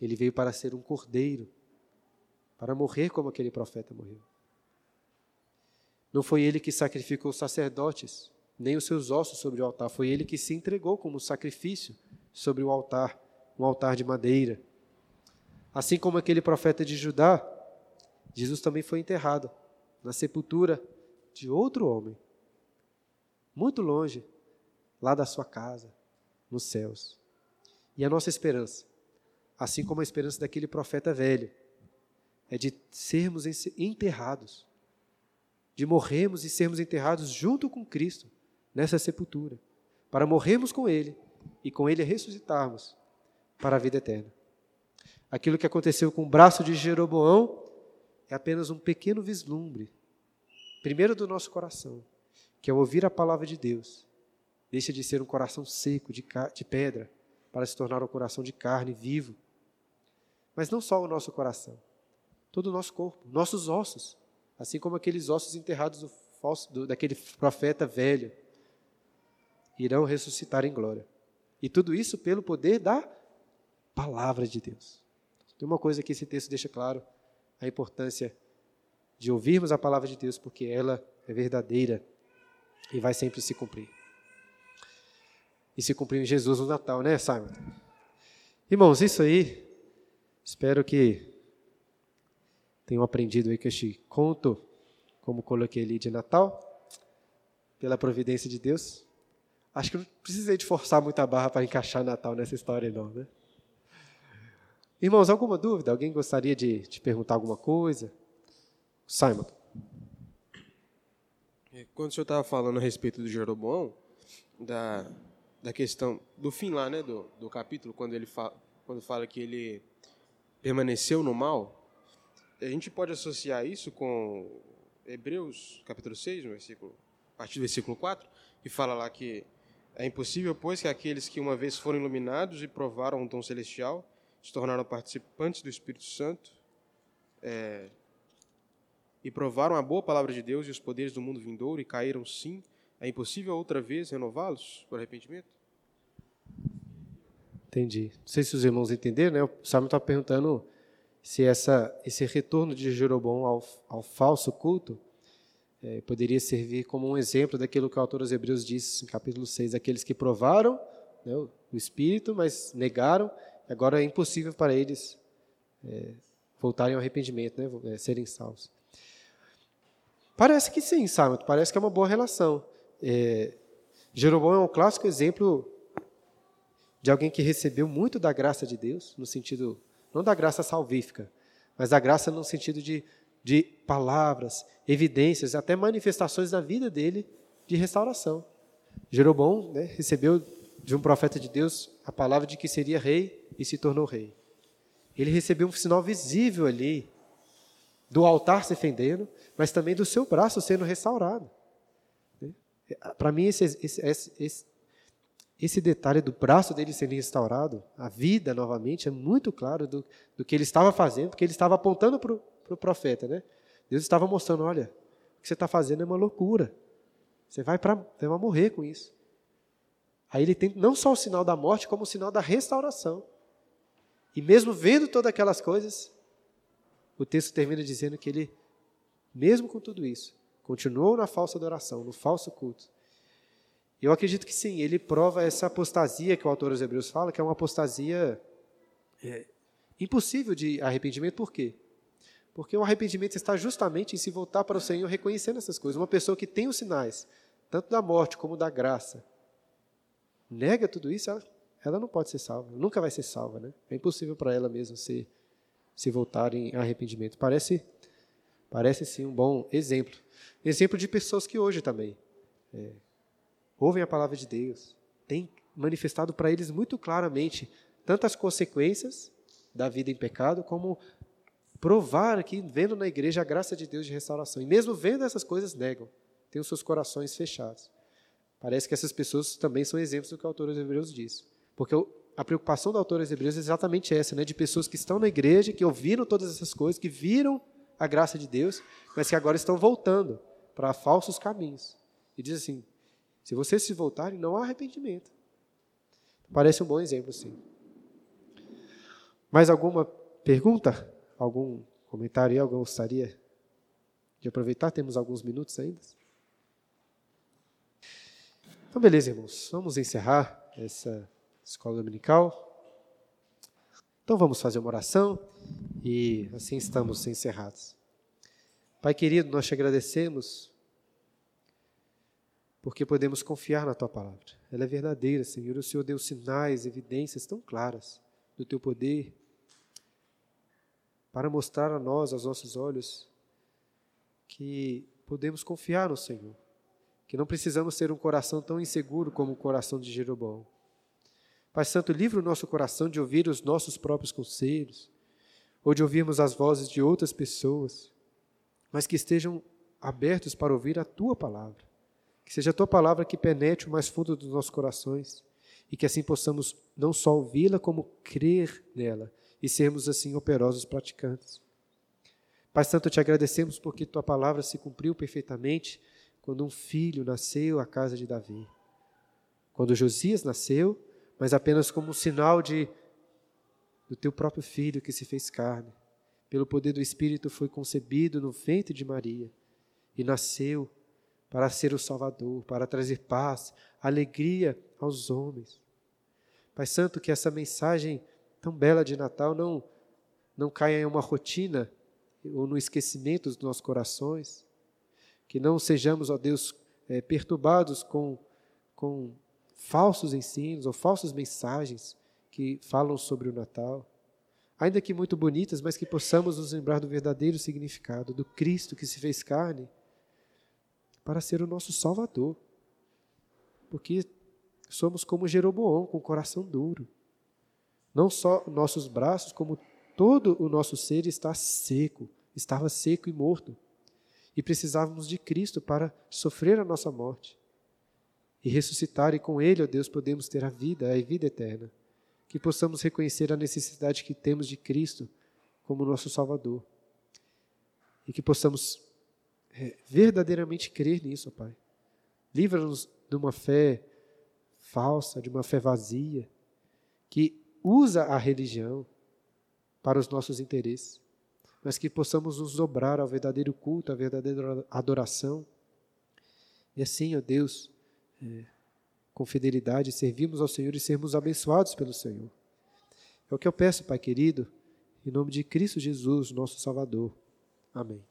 Ele veio para ser um cordeiro, para morrer como aquele profeta morreu. Não foi ele que sacrificou os sacerdotes, nem os seus ossos sobre o altar, foi ele que se entregou como sacrifício sobre o altar, um altar de madeira. Assim como aquele profeta de Judá, Jesus também foi enterrado na sepultura de outro homem, muito longe, lá da sua casa, nos céus. E a nossa esperança, assim como a esperança daquele profeta velho, é de sermos enterrados, de morrermos e sermos enterrados junto com Cristo nessa sepultura, para morrermos com Ele e com Ele ressuscitarmos para a vida eterna. Aquilo que aconteceu com o braço de Jeroboão é apenas um pequeno vislumbre, primeiro do nosso coração, que ao ouvir a palavra de Deus, deixa de ser um coração seco, de, de pedra, para se tornar um coração de carne, vivo. Mas não só o nosso coração, todo o nosso corpo, nossos ossos, assim como aqueles ossos enterrados do falso, do, daquele profeta velho, irão ressuscitar em glória. E tudo isso pelo poder da palavra de Deus. Tem uma coisa que esse texto deixa claro: a importância de ouvirmos a palavra de Deus, porque ela é verdadeira e vai sempre se cumprir. E se cumprir em Jesus no Natal, né, Simon? Irmãos, isso aí, espero que tenham aprendido aí com este conto, como coloquei ali de Natal, pela providência de Deus. Acho que não precisei de forçar muita barra para encaixar Natal nessa história, não, né? Irmãos, alguma dúvida? Alguém gostaria de te perguntar alguma coisa? Simon. É, quando o senhor estava falando a respeito do Jeroboão, da, da questão do fim lá, né, do, do capítulo, quando ele fala, quando fala que ele permaneceu no mal, a gente pode associar isso com Hebreus, capítulo 6, no versículo, a partir do versículo 4, que fala lá que é impossível, pois, que aqueles que uma vez foram iluminados e provaram o dom celestial se tornaram participantes do Espírito Santo é, e provaram a boa palavra de Deus e os poderes do mundo vindouro e caíram sim, é impossível outra vez renová-los por arrependimento? Entendi. Não sei se os irmãos entenderam, né? O Salmo está perguntando se essa, esse retorno de Jeroboão ao, ao falso culto é, poderia servir como um exemplo daquilo que o autor aos Hebreus diz em capítulo 6, aqueles que provaram né, o Espírito, mas negaram agora é impossível para eles é, voltarem ao arrependimento, né, é, serem salvos. Parece que sim, Simon, parece que é uma boa relação. É, Jeroboão é um clássico exemplo de alguém que recebeu muito da graça de Deus, no sentido, não da graça salvífica, mas da graça no sentido de, de palavras, evidências, até manifestações da vida dele de restauração. Jeroboão né, recebeu de um profeta de Deus a palavra de que seria rei e se tornou rei. Ele recebeu um sinal visível ali do altar se fendendo, mas também do seu braço sendo restaurado. Para mim, esse, esse, esse, esse, detalhe do braço dele sendo restaurado, a vida novamente, é muito claro do, do que ele estava fazendo, porque ele estava apontando para o pro profeta. Né? Deus estava mostrando: olha, o que você está fazendo é uma loucura. Você vai, pra, você vai morrer com isso. Aí ele tem não só o sinal da morte, como o sinal da restauração. E mesmo vendo todas aquelas coisas, o texto termina dizendo que ele, mesmo com tudo isso, continuou na falsa adoração, no falso culto. Eu acredito que sim, ele prova essa apostasia que o autor dos Hebreus fala, que é uma apostasia é, impossível de arrependimento. Por quê? Porque o arrependimento está justamente em se voltar para o Senhor reconhecendo essas coisas. Uma pessoa que tem os sinais, tanto da morte como da graça, nega tudo isso, ela, ela não pode ser salva, nunca vai ser salva. Né? É impossível para ela mesma se, se voltar em arrependimento. Parece, parece sim um bom exemplo. Exemplo de pessoas que hoje também é, ouvem a palavra de Deus, têm manifestado para eles muito claramente tantas consequências da vida em pecado, como provar aqui, vendo na igreja a graça de Deus de restauração. E mesmo vendo essas coisas, negam, têm os seus corações fechados. Parece que essas pessoas também são exemplos do que o autor dos Hebreus diz. Porque a preocupação do autor dos Hebreus é exatamente essa, né? de pessoas que estão na igreja, que ouviram todas essas coisas, que viram a graça de Deus, mas que agora estão voltando para falsos caminhos. E diz assim: se vocês se voltarem, não há arrependimento. Parece um bom exemplo, sim. Mais alguma pergunta? Algum comentário? Alguém gostaria de aproveitar? Temos alguns minutos ainda. Então, beleza, irmãos. Vamos encerrar essa escola dominical. Então, vamos fazer uma oração e assim estamos encerrados. Pai querido, nós te agradecemos porque podemos confiar na tua palavra. Ela é verdadeira, Senhor. O Senhor deu sinais, evidências tão claras do teu poder para mostrar a nós, aos nossos olhos, que podemos confiar no Senhor, que não precisamos ter um coração tão inseguro como o coração de Jeroboão. Pai Santo, livre o nosso coração de ouvir os nossos próprios conselhos, ou de ouvirmos as vozes de outras pessoas, mas que estejam abertos para ouvir a tua palavra. Que seja a tua palavra que penetre o mais fundo dos nossos corações e que assim possamos não só ouvi-la, como crer nela e sermos assim operosos praticantes. Pai Santo, te agradecemos porque tua palavra se cumpriu perfeitamente quando um filho nasceu à casa de Davi. Quando Josias nasceu, mas apenas como um sinal de do teu próprio filho que se fez carne. Pelo poder do Espírito foi concebido no ventre de Maria e nasceu para ser o Salvador, para trazer paz, alegria aos homens. Pai Santo, que essa mensagem tão bela de Natal não, não caia em uma rotina ou no esquecimento dos nossos corações, que não sejamos, ó Deus, é, perturbados com, com falsos ensinos ou falsas mensagens que falam sobre o Natal, ainda que muito bonitas, mas que possamos nos lembrar do verdadeiro significado do Cristo que se fez carne para ser o nosso Salvador. Porque somos como Jeroboão, com o coração duro. Não só nossos braços, como todo o nosso ser está seco, estava seco e morto. E precisávamos de Cristo para sofrer a nossa morte e ressuscitar, e com Ele, ó Deus, podemos ter a vida, a vida eterna. Que possamos reconhecer a necessidade que temos de Cristo como nosso Salvador. E que possamos é, verdadeiramente crer nisso, ó Pai. Livra-nos de uma fé falsa, de uma fé vazia, que usa a religião para os nossos interesses, mas que possamos nos dobrar ao verdadeiro culto, à verdadeira adoração. E assim, ó Deus, é, com fidelidade, servirmos ao Senhor e sermos abençoados pelo Senhor. É o que eu peço, Pai querido, em nome de Cristo Jesus, nosso Salvador. Amém.